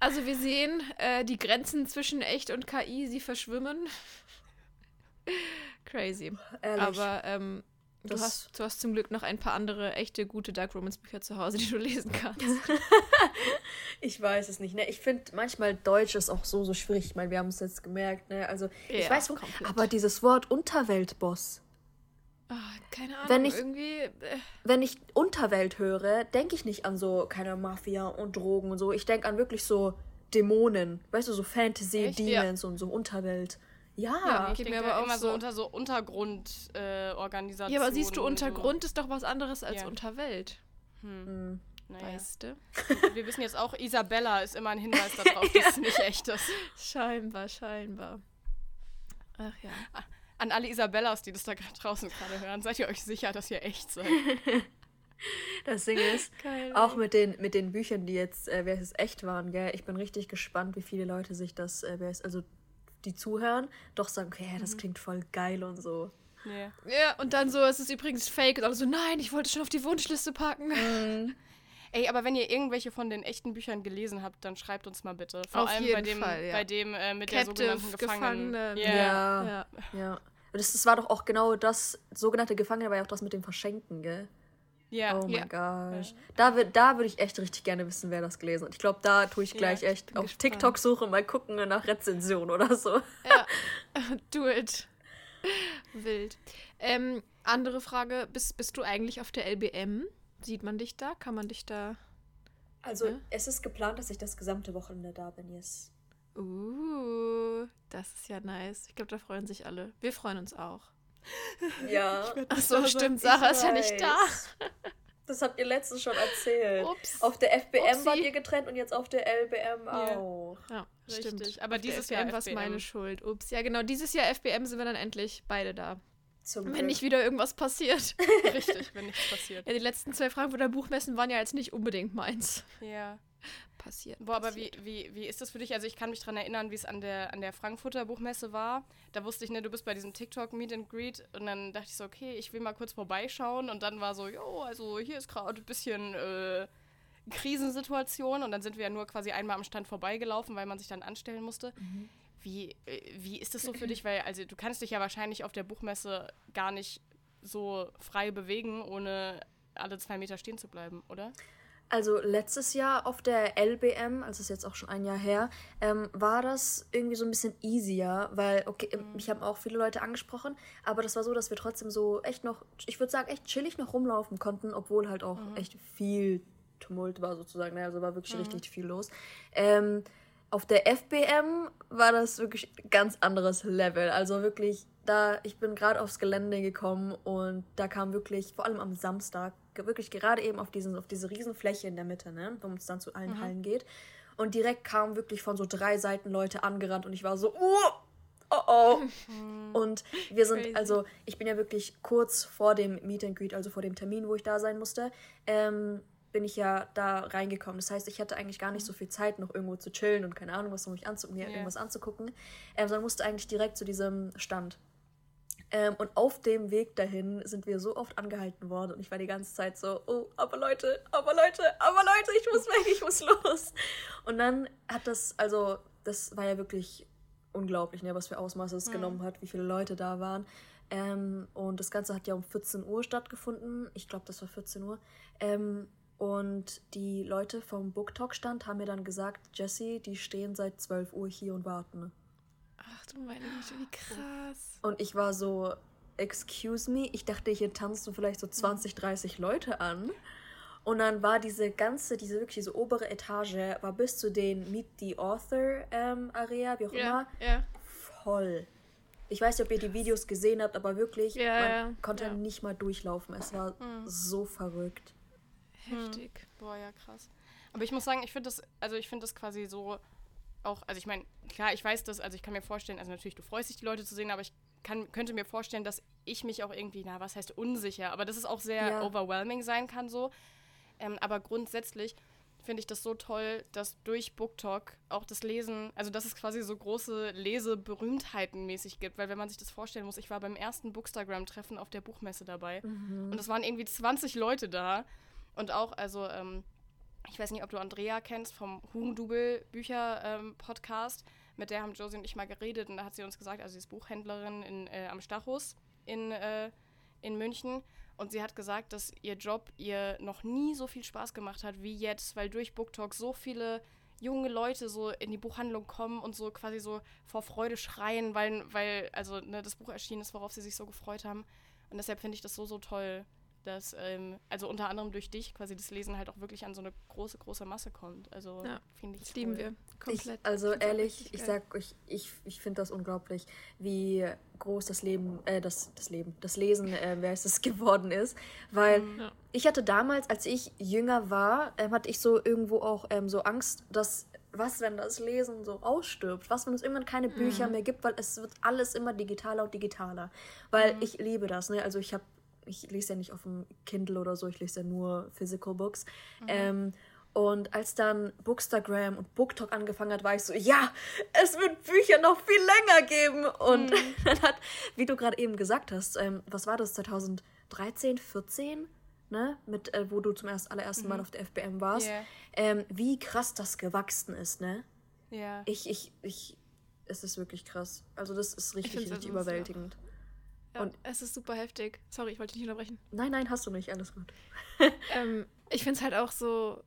Speaker 3: Also wir sehen, äh, die Grenzen zwischen echt und KI, sie verschwimmen. <laughs> Crazy.
Speaker 1: Ehrlich.
Speaker 3: Aber ähm, du, hast, du hast zum Glück noch ein paar andere echte gute Dark Romance Bücher zu Hause, die du lesen kannst. <laughs>
Speaker 1: Ich weiß es nicht, ne? Ich finde manchmal Deutsch ist auch so, so schwierig. Ich meine, wir haben es jetzt gemerkt, ne? Also, ich
Speaker 3: Ja,
Speaker 1: weiß wo,
Speaker 3: komplett.
Speaker 1: aber dieses Wort Unterweltboss.
Speaker 3: Ah, keine Ahnung,
Speaker 1: Wenn ich-
Speaker 3: irgendwie. Äh,
Speaker 1: Wenn ich Unterwelt höre, denke ich nicht an so keine Mafia und Drogen und so. Ich denke an wirklich so Dämonen. Weißt du, so Fantasy,
Speaker 2: Echt?
Speaker 1: Demons und so Unterwelt. Ja.
Speaker 3: Ja,
Speaker 2: Ich
Speaker 3: Geht mir aber auch
Speaker 2: immer so, unter so Untergrundorganisationen. Äh,
Speaker 3: ja, aber siehst du,
Speaker 2: so.
Speaker 3: Untergrund ist doch was anderes als
Speaker 2: Ja.
Speaker 3: Unterwelt.
Speaker 1: Hm.
Speaker 2: Naja.
Speaker 3: Weißt du?
Speaker 2: Wir wissen jetzt auch, Isabella ist immer ein Hinweis <laughs> darauf, dass es nicht echt ist.
Speaker 3: Scheinbar, scheinbar. Ach ja.
Speaker 2: An alle Isabellas, die das da draußen gerade hören, seid ihr euch sicher, dass ihr echt seid? <laughs>
Speaker 1: Das Ding ist,
Speaker 3: Geil.
Speaker 1: auch mit den, mit den Büchern, die jetzt, äh, wer es echt waren, gell? Ich bin richtig gespannt, wie viele Leute sich das, äh, wer es, also die zuhören, doch sagen, okay,
Speaker 3: Mhm.
Speaker 1: das klingt voll geil und so.
Speaker 2: Nee.
Speaker 3: Ja, und dann so, es ist übrigens fake. Und alle so, nein, ich wollte schon auf die Wunschliste packen. <laughs>
Speaker 2: Ey, aber wenn ihr irgendwelche von den echten Büchern gelesen habt, dann schreibt uns mal bitte. Vor
Speaker 3: Auf
Speaker 2: allem bei dem,
Speaker 3: Fall, ja.
Speaker 2: bei dem äh, mit
Speaker 3: Captive,
Speaker 2: der sogenannten Gefangenen.
Speaker 3: Gefangenen.
Speaker 2: Yeah.
Speaker 1: Ja.
Speaker 3: Ja.
Speaker 1: Ja. Das, das war doch auch genau das, sogenannte Gefangene war ja auch das mit dem Verschenken, gell?
Speaker 2: Ja.
Speaker 1: Oh
Speaker 3: Ja.
Speaker 1: mein Gosh. Da, wür- da würde ich echt richtig gerne wissen, wer das gelesen hat. Ich glaube, da tue ich gleich
Speaker 2: Ja,
Speaker 1: echt
Speaker 3: bin
Speaker 1: auf
Speaker 3: gespannt.
Speaker 1: TikTok suchen, mal gucken nach Rezension oder so.
Speaker 3: ja. <laughs> <laughs> Do it. Wild. Ähm, andere Frage, bist, bist du eigentlich auf der LBM? Sieht man dich da? Kann man dich da...
Speaker 1: Also,
Speaker 3: Ja.
Speaker 1: es ist geplant, dass ich das gesamte Wochenende da bin, yes.
Speaker 3: Uh, das ist ja nice. Ich glaube, da freuen sich alle. Wir freuen uns auch.
Speaker 1: Ja.
Speaker 3: Ach so, stimmt. Sarah ist ja nicht da.
Speaker 1: Das habt ihr letztens schon erzählt.
Speaker 3: Ups.
Speaker 1: Auf der FBM
Speaker 3: Upsi.
Speaker 1: wart ihr getrennt und jetzt auf der LBM
Speaker 2: Ja.
Speaker 1: auch.
Speaker 3: Ja,
Speaker 2: Richtig.
Speaker 3: stimmt.
Speaker 2: Aber
Speaker 3: Auf
Speaker 2: dieses Jahr
Speaker 3: war es meine Schuld. Ups. Ja, genau. Dieses Jahr FBM sind wir dann endlich beide da.
Speaker 1: Zum
Speaker 3: Wenn
Speaker 1: Glück.
Speaker 3: nicht wieder irgendwas passiert. <laughs>
Speaker 2: Richtig, wenn nichts <laughs> passiert.
Speaker 3: ja, die letzten zwei Frankfurter Buchmessen waren ja jetzt nicht unbedingt meins.
Speaker 2: Ja.
Speaker 3: Passiert.
Speaker 2: Boah, aber wie,
Speaker 3: passiert.
Speaker 2: wie, wie ist das für dich? Also ich kann mich daran erinnern, wie es an der, an der Frankfurter Buchmesse war. Da wusste ich, ne, du bist bei diesem TikTok Meet and Greet und dann dachte ich so, okay, ich will mal kurz vorbeischauen und dann war so, jo, also hier ist gerade ein bisschen äh, Krisensituation und dann sind wir ja nur quasi einmal am Stand vorbeigelaufen, weil man sich dann anstellen musste. Wie, äh, wie ist das so für dich? Weil, also du kannst dich ja wahrscheinlich auf der Buchmesse gar nicht so frei bewegen, ohne alle zwei Meter stehen zu bleiben, oder?
Speaker 1: Also letztes Jahr auf der LBM, also ist jetzt auch schon ein Jahr her, ähm, war das irgendwie so ein bisschen easier, weil, okay, ähm, mich haben auch viele Leute angesprochen, aber das war so, dass wir trotzdem so echt noch, ich würde sagen, echt chillig noch rumlaufen konnten, obwohl halt auch echt viel Tumult war sozusagen, ne? also war wirklich richtig viel los. Ähm, auf der FBM war das wirklich ganz anderes Level. Also wirklich, da, ich bin gerade aufs Gelände gekommen und da kam wirklich, vor allem am Samstag, wirklich gerade eben auf, diesen, auf diese Riesenfläche in der Mitte, ne, wo es dann zu allen Hallen geht. Und direkt kamen wirklich von so drei Seiten Leute angerannt und ich war so, oh, oh oh. und wir sind,
Speaker 3: Crazy.
Speaker 1: also ich bin ja wirklich kurz vor dem Meet and Greet, also vor dem Termin, wo ich da sein musste, ähm, bin ich ja da reingekommen. Das heißt, ich hatte eigentlich gar nicht so viel Zeit, noch irgendwo zu chillen und keine Ahnung, was um mich anzu mir
Speaker 2: Ja.
Speaker 1: irgendwas anzugucken, ähm, sondern musste eigentlich direkt zu diesem Stand. Ähm, und auf dem Weg dahin sind wir so oft angehalten worden und ich war die ganze Zeit so, oh, aber Leute, aber Leute, aber Leute, ich muss weg, ich muss los. Und dann hat das, also, das war ja wirklich unglaublich, ne, was für Ausmaße es genommen hat, wie viele Leute da waren. Ähm, und das Ganze hat ja um 14 Uhr stattgefunden. Ich glaube, das war 14 Uhr. Ähm, und die Leute vom Book Talk Stand haben mir dann gesagt, Jesse, die stehen seit 12 Uhr hier und warten.
Speaker 3: Ach du meine Güte, wie krass.
Speaker 1: Und ich war so, excuse me, ich dachte, hier tanzen vielleicht so 20, 30 Leute an. Und dann war diese ganze, diese wirklich diese obere Etage, war bis zu den Meet the Author ähm, Area, wie auch immer,
Speaker 3: Ja, ja.
Speaker 1: voll. Ich weiß nicht, ob ihr die Videos gesehen habt, aber wirklich,
Speaker 3: Ja,
Speaker 1: man
Speaker 3: ja,
Speaker 1: konnte
Speaker 3: ja.
Speaker 1: nicht mal durchlaufen. Es war so verrückt.
Speaker 3: Heftig.
Speaker 2: Boah, ja, krass. Aber ich muss sagen, ich finde das, also ich finde das quasi so auch, also ich meine, klar, ich weiß das, also ich kann mir vorstellen, also natürlich, du freust dich, die Leute zu sehen, aber ich kann, könnte mir vorstellen, dass ich mich auch irgendwie, na, was heißt unsicher, aber dass es auch sehr
Speaker 1: Ja.
Speaker 2: overwhelming sein kann so. Ähm, aber grundsätzlich finde ich das so toll, dass durch BookTalk auch das Lesen, also dass es quasi so große Leseberühmtheiten mäßig gibt, weil wenn man sich das vorstellen muss, ich war beim ersten Bookstagram-Treffen auf der Buchmesse dabei und es waren irgendwie 20 Leute da und auch, also, ähm, ich weiß nicht, ob du Andrea kennst vom Hugendubel-Bücher-Podcast. Mit der haben Josie und ich mal geredet und da hat sie uns gesagt, also sie ist Buchhändlerin in, äh, am Stachus in, äh, in München. Und sie hat gesagt, dass ihr Job ihr noch nie so viel Spaß gemacht hat wie jetzt, weil durch BookTalk so viele junge Leute so in die Buchhandlung kommen und so quasi so vor Freude schreien, weil, weil also ne, das Buch erschienen ist, worauf sie sich so gefreut haben. Und deshalb finde ich das so, so toll, dass, ähm, also unter anderem durch dich quasi das Lesen halt auch wirklich an so eine große, große Masse kommt. Also
Speaker 3: Ja,
Speaker 2: finde ich
Speaker 3: Das lieben
Speaker 2: cool.
Speaker 3: wir. Komplett.
Speaker 1: Ich, also
Speaker 3: Ich auch
Speaker 1: ehrlich, ich sag euch, ich, ich finde das unglaublich, wie groß das Leben, äh, das, das Leben, das Lesen, äh, wer ist es <laughs> geworden ist. Weil
Speaker 3: Ja.
Speaker 1: ich hatte damals, als ich jünger war, ähm, hatte ich so irgendwo auch ähm, so Angst, dass was, wenn das Lesen so ausstirbt? Was, wenn es irgendwann keine Bücher mehr gibt, weil es wird alles immer digitaler und digitaler. Weil ich liebe das, ne? Also ich habe, ich lese ja nicht auf dem Kindle oder so, ich lese ja nur Physical Books. Ähm, und als dann Bookstagram und BookTalk angefangen hat, war ich so, ja, es wird Bücher noch viel länger geben. Und <laughs> dann hat, wie du gerade eben gesagt hast, ähm, was war das, 2013, 14? Ne? Mit, äh, wo du zum erst, allerersten Mal auf der FBM warst.
Speaker 2: Ja.
Speaker 1: Ähm, wie krass das gewachsen ist, ne?
Speaker 2: Ja.
Speaker 1: Ich, ich, ich, es ist wirklich krass. Also das ist richtig, richtig
Speaker 3: also
Speaker 1: überwältigend.
Speaker 3: Ja,
Speaker 1: und-
Speaker 3: es ist super heftig. Sorry, ich wollte dich nicht unterbrechen.
Speaker 1: Nein, nein, hast du nicht, alles gut. <laughs>
Speaker 3: ähm, ich finde es halt auch so,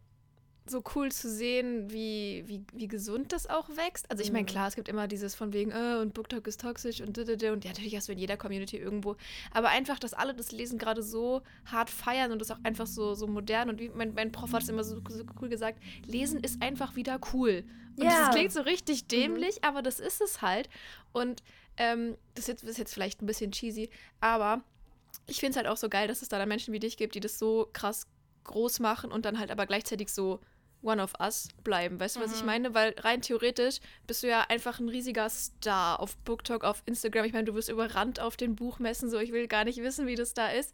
Speaker 3: so cool zu sehen, wie, wie, wie gesund das auch wächst. Also ich meine,
Speaker 1: Mhm.
Speaker 3: klar, es gibt immer dieses von wegen, äh, und BookTalk ist toxisch und und ja, natürlich hast du in jeder Community irgendwo. Aber einfach, dass alle das Lesen gerade so hart feiern und das auch einfach so, so modern und wie mein, mein Prof hat es immer so, so cool gesagt, Lesen ist einfach wieder cool. Und
Speaker 1: Ja.
Speaker 3: das klingt so richtig dämlich, aber das ist es halt. Und ähm, das ist jetzt vielleicht ein bisschen cheesy, aber ich finde es halt auch so geil, dass es da dann Menschen wie dich gibt, die das so krass groß machen und dann halt aber gleichzeitig so One of Us bleiben. Weißt du, was ich meine? Weil rein theoretisch bist du ja einfach ein riesiger Star auf BookTalk, auf Instagram. Ich meine, du wirst überrannt auf den Buchmessen, so ich will gar nicht wissen, wie das da ist.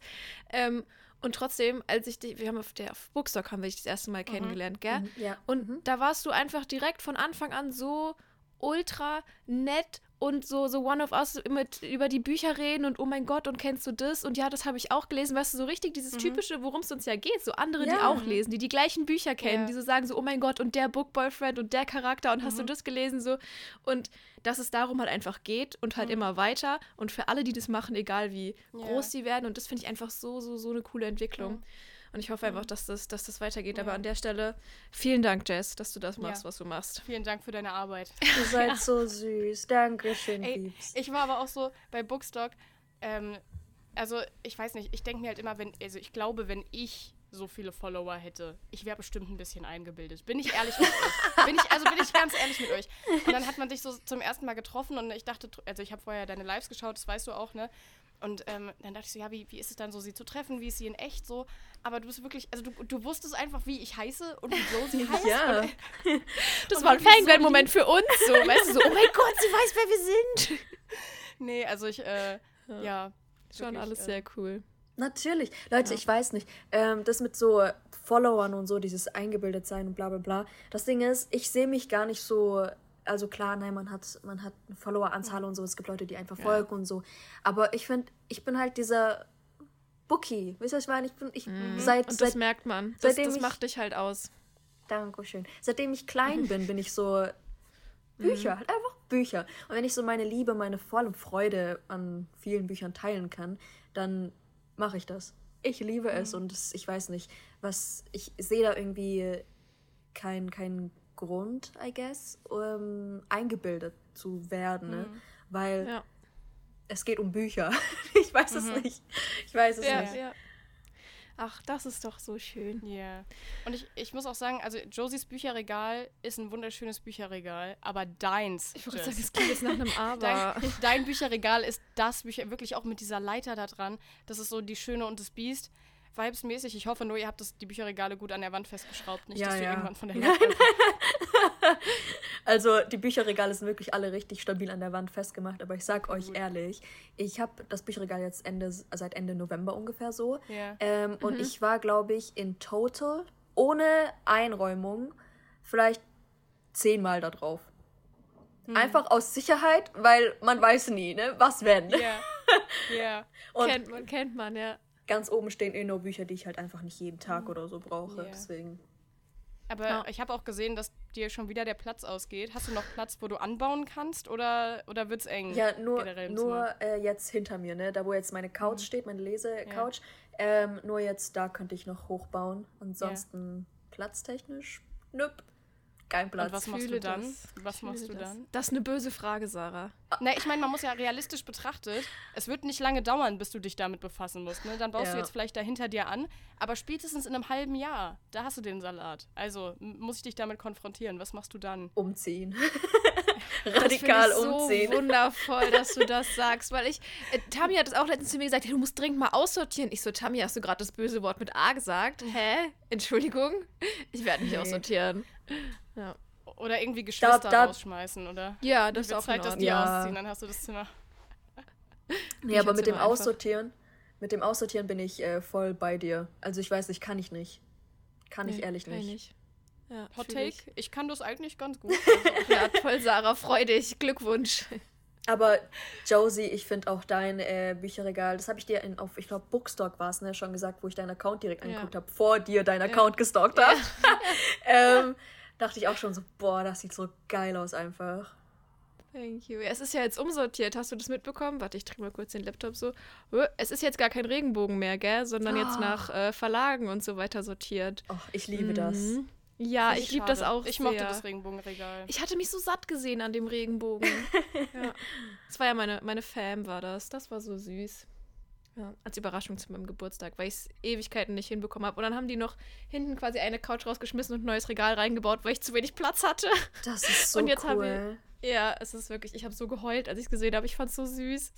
Speaker 3: Ähm, und trotzdem, als ich dich, wir haben auf der auf Bookstock haben wir dich das erste Mal kennengelernt, gell?
Speaker 1: Mhm, Ja.
Speaker 3: Und da warst du einfach direkt von Anfang an so ultra nett und so, so One of Us mit über die Bücher reden und oh mein Gott und kennst du das? Und ja, das habe ich auch gelesen, weißt du, so richtig dieses typische, worum es uns ja geht, so andere, die
Speaker 1: Ja.
Speaker 3: auch lesen, die die gleichen Bücher kennen,
Speaker 2: Ja.
Speaker 3: die so sagen so, oh mein Gott und der Bookboyfriend und der Charakter und hast du das gelesen so. Und dass es darum halt einfach geht und halt immer weiter. Und für alle, die das machen, egal wie
Speaker 2: Ja.
Speaker 3: groß sie werden. Und das finde ich einfach so, so, so eine coole Entwicklung. Und ich hoffe einfach, dass das, dass das weitergeht. Aber
Speaker 2: Ja.
Speaker 3: an der Stelle vielen Dank, Jess, dass du das machst,
Speaker 2: Ja.
Speaker 3: was du machst.
Speaker 2: Vielen Dank für deine Arbeit. <laughs>
Speaker 1: Ihr seid so süß. Dankeschön,
Speaker 2: Ey,
Speaker 1: Liebs.
Speaker 2: ich war aber auch so bei Bookstock, ähm, also ich weiß nicht, ich denke mir halt immer, wenn, also ich glaube, wenn ich so viele Follower hätte, ich wäre bestimmt ein bisschen eingebildet. Bin ich ehrlich mit euch? Bin ich, also bin ich ganz ehrlich mit euch. Und dann hat man dich so zum ersten Mal getroffen und ich dachte, also ich habe vorher deine Lives geschaut, das weißt du auch, ne? Und ähm, dann dachte ich so, ja, wie, wie ist es dann so, sie zu treffen? Wie ist sie in echt so? Aber du bist wirklich, also du, du wusstest einfach, wie ich heiße und wie Josie <laughs> heißt.
Speaker 1: Ja.
Speaker 2: Und, <laughs>
Speaker 3: Das
Speaker 2: Und
Speaker 3: war ein
Speaker 2: die so
Speaker 3: Fangirl-Moment für uns. So, weißt du, so, oh mein Gott, sie weiß, wer wir sind. <laughs>
Speaker 2: nee, also ich, äh, ja.
Speaker 3: Schon
Speaker 2: wirklich,
Speaker 3: alles
Speaker 2: äh,
Speaker 3: sehr cool.
Speaker 1: Natürlich. Leute,
Speaker 3: Ja.
Speaker 1: ich weiß nicht. Ähm, das mit so Followern und so, dieses eingebildet sein und bla bla bla. Das Ding ist, ich sehe mich gar nicht so. Also klar, nein, man hat, man hat eine Followeranzahl und so. Es gibt Leute, die einfach folgen und so. Aber ich finde, ich bin halt dieser Bookie. Wisst ihr, was ich meine? Ich bin, ich, seit,
Speaker 3: Und das
Speaker 1: seit,
Speaker 3: merkt man. Das,
Speaker 1: seitdem
Speaker 3: das
Speaker 1: ich-
Speaker 3: macht dich halt aus.
Speaker 1: Dankeschön. Seitdem ich klein <laughs> bin, bin ich so Bücher, halt einfach Bücher. Und wenn ich so meine Liebe, meine volle Freude an vielen Büchern teilen kann, dann mache ich das. Ich liebe es und das, ich weiß nicht, was ich sehe da irgendwie keinen kein Grund, I guess, um eingebildet zu werden, ne? weil
Speaker 3: Ja.
Speaker 1: es geht um Bücher. <laughs> ich weiß es nicht. Ich weiß es
Speaker 3: Ja,
Speaker 1: nicht.
Speaker 3: ja. Ach, das ist doch so schön.
Speaker 2: Ja. Und ich, ich muss auch sagen, also Josies Bücherregal ist ein wunderschönes Bücherregal, aber deins.
Speaker 3: Ich wollte
Speaker 2: Jess,
Speaker 3: sagen, es klingt jetzt nach einem <laughs> Aber.
Speaker 2: Dein, dein Bücherregal ist das Bücher, wirklich auch mit dieser Leiter da dran. Das ist so die Schöne und das Biest. Vibesmäßig. Ich hoffe nur, ihr habt das, die Bücherregale gut an der Wand festgeschraubt. Nicht,
Speaker 1: Ja,
Speaker 2: dass du
Speaker 1: ja.
Speaker 2: irgendwann von der <laughs> Wand <laughs>
Speaker 1: Also die Bücherregale sind wirklich alle richtig stabil an der Wand festgemacht, aber ich sag euch ehrlich, ich habe das Bücherregal jetzt Ende, seit Ende November ungefähr so.
Speaker 2: Ja.
Speaker 1: Ähm, und ich war, glaube ich, in total, ohne Einräumung, vielleicht zehnmal da drauf. Einfach aus Sicherheit, weil man weiß nie, ne? Was wenn.
Speaker 2: Ja. <laughs> Ja.
Speaker 1: Und
Speaker 3: kennt man, kennt man, ja.
Speaker 1: Ganz oben stehen eh nur Bücher, die ich halt einfach nicht jeden Tag oder so brauche.
Speaker 2: Ja.
Speaker 1: Deswegen.
Speaker 2: Aber
Speaker 3: Ja.
Speaker 2: ich habe auch gesehen, dass dir schon wieder der Platz ausgeht. Hast du noch Platz, wo du anbauen kannst oder, oder wird's eng?
Speaker 1: Ja, nur, nur äh, jetzt hinter mir, ne? Da wo jetzt meine Couch steht, meine Lese-Couch. Ähm, nur jetzt da könnte ich noch hochbauen. Ansonsten platztechnisch, nüpp. Kein Platz.
Speaker 2: Und was machst
Speaker 3: Fühle
Speaker 2: du dann?
Speaker 3: das.
Speaker 2: Was
Speaker 3: Fühle
Speaker 2: machst du
Speaker 3: das.
Speaker 2: dann?
Speaker 3: Das ist eine böse Frage, Sarah.
Speaker 2: Na, ich meine, man muss ja realistisch betrachtet, es wird nicht lange dauern, bis du dich damit befassen musst. Ne? Dann baust
Speaker 1: Ja.
Speaker 2: du jetzt vielleicht da hinter dir an, aber spätestens in einem halben Jahr, da hast du den Salat. Also muss ich dich damit konfrontieren. Was machst du dann?
Speaker 1: Umziehen. <laughs>
Speaker 3: Das
Speaker 1: Radikal
Speaker 3: finde ich
Speaker 1: umziehen.
Speaker 3: So wundervoll, dass du das <laughs> sagst, weil ich. Äh, Tammy hat es auch letztens zu mir gesagt, hey, du musst dringend mal aussortieren. Ich so, Tammy, hast du gerade das böse Wort mit A gesagt? Hä? Entschuldigung? Ich werde nicht
Speaker 1: Nee.
Speaker 3: aussortieren. Ja.
Speaker 2: Oder irgendwie Geschwister
Speaker 1: da-
Speaker 2: rausschmeißen, oder?
Speaker 3: Ja, das ist auch
Speaker 2: Zeit, dass die
Speaker 1: Ja.
Speaker 2: ausziehen, dann hast du das Zimmer. <laughs>
Speaker 1: Nee, aber mit dem
Speaker 3: einfach.
Speaker 1: Aussortieren, mit dem Aussortieren bin ich äh, voll bei dir. Also ich weiß nicht, kann ich nicht. Kann ich
Speaker 3: Nee,
Speaker 1: ehrlich
Speaker 3: kann ich
Speaker 1: nicht.
Speaker 3: Ja,
Speaker 2: Hot Take, ich. kann das eigentlich ganz gut. <laughs>
Speaker 3: Ja, toll, Sarah, freu dich. Glückwunsch.
Speaker 1: Aber Josie, ich finde auch dein äh, Bücherregal, das habe ich dir in, auf, ich glaube, Bookstock war es, ne, schon gesagt, wo ich deinen Account direkt
Speaker 3: Ja.
Speaker 1: angeguckt habe, vor dir deinen Account gestalkt habe. <laughs> ähm, dachte ich auch schon so, boah, das sieht so geil aus einfach.
Speaker 3: Thank you. Ja, Es ist ja jetzt umsortiert. Hast du das mitbekommen? Warte, ich drehe mal kurz den Laptop so. Es ist jetzt gar kein Regenbogen mehr, gell? Sondern jetzt
Speaker 1: Ah.
Speaker 3: nach äh, Verlagen und so weiter sortiert.
Speaker 1: Och, ich liebe das.
Speaker 3: Mhm. Ja,
Speaker 2: Finde
Speaker 3: ich liebe das auch
Speaker 2: Ich
Speaker 3: sehr.
Speaker 2: mochte das Regenbogenregal.
Speaker 3: Ich hatte mich so satt gesehen an dem Regenbogen. <laughs> ja. Das war ja meine, meine Fam, war das. Das war so süß. Ja, als Überraschung zu meinem Geburtstag, weil ich es Ewigkeiten nicht hinbekommen habe. Und dann haben die noch hinten quasi eine Couch rausgeschmissen und ein neues Regal reingebaut, weil ich zu wenig Platz hatte.
Speaker 1: Das ist <laughs> so
Speaker 3: Und jetzt
Speaker 1: cool.
Speaker 3: Ja, es ist wirklich, ich habe so geheult, als ich es gesehen habe. Ich fand es so süß.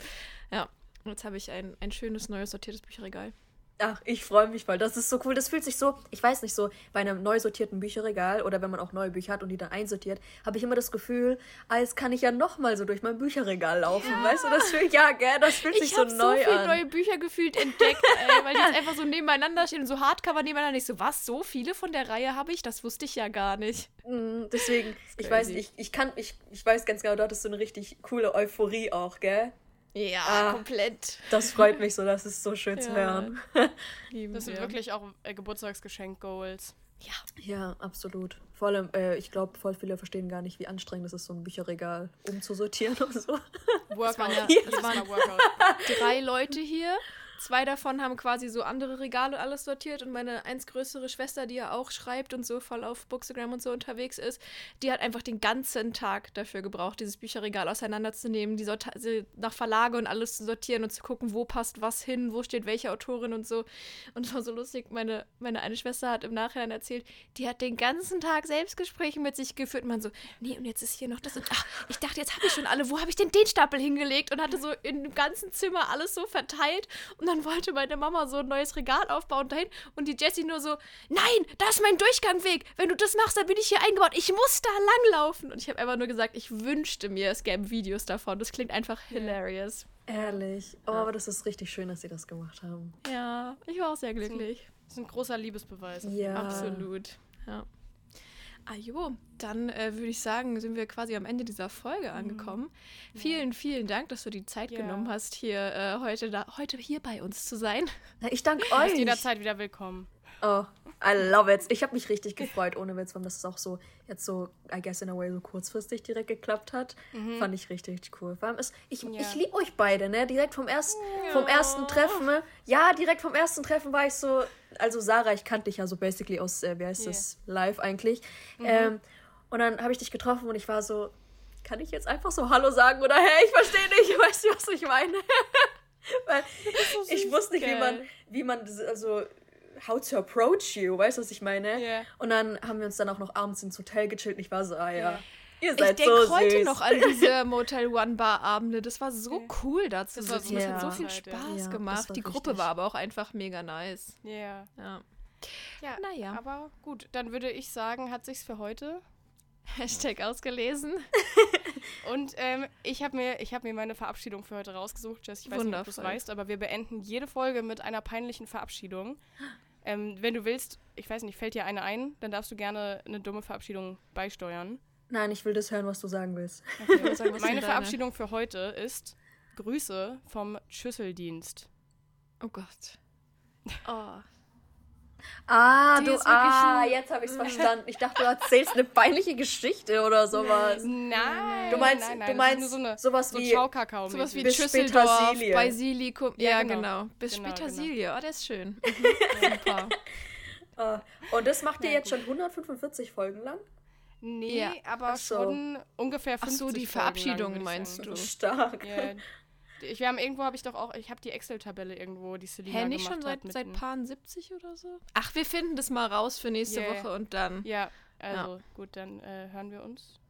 Speaker 3: Ja, und jetzt habe ich ein, ein schönes, neues, sortiertes Bücherregal.
Speaker 1: Ach, ich freue mich voll. Das ist so cool. Das fühlt sich so, ich weiß nicht, so bei einem neu sortierten Bücherregal oder wenn man auch neue Bücher hat und die dann einsortiert, habe ich immer das Gefühl, als kann ich ja nochmal so durch mein Bücherregal laufen. Weißt du, das fühlt, ja, gell, das fühlt sich
Speaker 3: Ich
Speaker 1: so
Speaker 3: habe so
Speaker 1: neu
Speaker 3: viele
Speaker 1: an.
Speaker 3: neue Bücher gefühlt entdeckt, ey, weil die jetzt <laughs> einfach so nebeneinander stehen und so Hardcover nebeneinander. Ich so, was, so viele von der Reihe habe ich? Das wusste ich ja gar nicht.
Speaker 1: Mm, Deswegen, ich weiß nicht, ich, ich kann, ich, ich weiß ganz genau, dort ist so eine richtig coole Euphorie auch, gell?
Speaker 3: Ja,
Speaker 1: Ah.
Speaker 3: komplett.
Speaker 1: Das freut mich so, das ist so schön zu
Speaker 3: Ja.
Speaker 1: hören. <laughs>
Speaker 3: Lieben
Speaker 2: Das sind
Speaker 3: wir.
Speaker 2: wirklich auch äh, Geburtstagsgeschenk-Goals.
Speaker 3: Ja,
Speaker 1: Ja, absolut. Vor allem, äh, ich glaube, voll viele verstehen gar nicht, wie anstrengend es ist, so ein Bücherregal umzusortieren <laughs> und so.
Speaker 2: Workout. <laughs>
Speaker 3: ja-
Speaker 2: Das,
Speaker 3: das
Speaker 2: ist
Speaker 3: waren-
Speaker 2: mal Workout.
Speaker 3: drei Leute hier zwei davon haben quasi so andere Regale alles sortiert und meine eins größere Schwester, die ja auch schreibt und so voll auf Bookstagram und so unterwegs ist, die hat einfach den ganzen Tag dafür gebraucht, dieses Bücherregal auseinanderzunehmen, die nach Verlage und alles zu sortieren und zu gucken, wo passt was hin, wo steht welche Autorin und so. Und es war so lustig, meine, meine eine Schwester hat im Nachhinein erzählt, die hat den ganzen Tag Selbstgespräche mit sich geführt und man so, nee, und jetzt ist hier noch das und ach, ich dachte, jetzt habe ich schon alle, wo habe ich denn den Stapel hingelegt? Und hatte so dem ganzen Zimmer alles so verteilt und dann wollte meine Mama so ein neues Regal aufbauen dahin und die Jessie nur so, nein, das ist mein Durchgangweg. Wenn du das machst, dann bin ich hier eingebaut. Ich muss da langlaufen. Und ich habe einfach nur gesagt, ich wünschte mir, es gäbe Videos davon. Das klingt einfach hilarious.
Speaker 1: Ehrlich. Oh, ja. aber das ist richtig schön, dass sie das gemacht haben.
Speaker 3: Ja, ich war auch sehr glücklich.
Speaker 2: Das ist ein großer Liebesbeweis.
Speaker 3: Ja. Absolut. Ja. Ah jo, dann äh, würde ich sagen, sind wir quasi am Ende dieser Folge mhm. angekommen. Mhm. Vielen, vielen Dank, dass du die Zeit ja. genommen hast, hier äh, heute, da, heute hier bei uns zu sein.
Speaker 1: Ich danke <laughs> euch. Du bist
Speaker 2: jederzeit wieder willkommen.
Speaker 1: Oh, I love it. Ich habe mich richtig gefreut, ohne Witz, weil das auch so jetzt so, I guess in a way, so kurzfristig direkt geklappt hat. Mhm. Fand ich richtig, richtig cool. Vor allem ist, ich, ja. ich liebe euch beide, ne? Direkt vom ersten, ja. vom ersten Treffen, ne? Ja, direkt vom ersten Treffen war ich so, also Sarah, ich kannte dich ja so basically aus, äh, wie heißt yeah. das, live eigentlich. Mhm. Ähm, und dann habe ich dich getroffen und ich war so, kann ich jetzt einfach so Hallo sagen oder hey, ich verstehe nicht, <laughs> weißt du, was ich meine? <laughs> Weil so ich wusste nicht, wie man, wie man, also how to approach you, weißt du, was ich meine? Yeah. Und dann haben wir uns dann auch noch abends ins Hotel gechillt und ich war so, ah ja. Ihr seid ich denke so
Speaker 3: heute noch an diese <laughs> Motel One Bar Abende. Das war so cool da zu sitzen. Das, hat so viel Spaß ja, gemacht. Die Gruppe richtig. war aber auch einfach mega nice.
Speaker 2: Yeah. Ja. Ja, naja. Aber gut, dann würde ich sagen, hat sich's für heute.
Speaker 3: Hashtag ausgelesen. <laughs>
Speaker 2: Und ähm, ich habe mir, hab mir meine Verabschiedung für heute rausgesucht, Jess. Ich weiß Wundervoll. nicht, ob du es weißt, aber wir beenden jede Folge mit einer peinlichen Verabschiedung. <gasps> Ähm, wenn du willst, ich weiß nicht, fällt dir eine ein, dann darfst du gerne eine dumme Verabschiedung beisteuern.
Speaker 1: Nein, ich will das hören, was du sagen willst.
Speaker 2: Okay, sagen, Meine Verabschiedung für heute ist Grüße vom Schüsseldienst.
Speaker 3: Oh Gott. Oh. <laughs>
Speaker 1: Ah, die du, ah, jetzt habe ich es verstanden. Ich dachte, du erzählst eine peinliche Geschichte oder sowas.
Speaker 2: Nein,
Speaker 1: du meinst,
Speaker 2: nein,
Speaker 1: nein, du meinst
Speaker 2: so eine,
Speaker 1: sowas
Speaker 2: so
Speaker 1: wie
Speaker 2: Schaukakao
Speaker 3: sowas wie Schüsseldorf, Basilikum. Ja, ja genau. genau. Bis genau, Petersilie. Genau. Oh, das ist schön. <laughs> Mhm. Super.
Speaker 1: uh, und das macht ihr jetzt schon 145 Folgen lang?
Speaker 2: Nee, ja. aber so. schon ungefähr 50
Speaker 3: Ach so, die Verabschiedung meinst du?
Speaker 1: Stark.
Speaker 2: Yeah. Ich, wir haben irgendwo habe ich doch auch, ich habe die Excel-Tabelle irgendwo, die Selina Hä, nicht
Speaker 3: schon seit, seit paar 70 oder so? Ach, wir finden das mal raus für nächste yeah. Woche und dann.
Speaker 2: Ja, also ja. gut, dann äh, hören wir uns.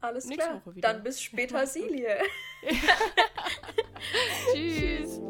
Speaker 1: Alles klar. Dann bis später, Silie. <laughs> <laughs>
Speaker 2: Tschüss.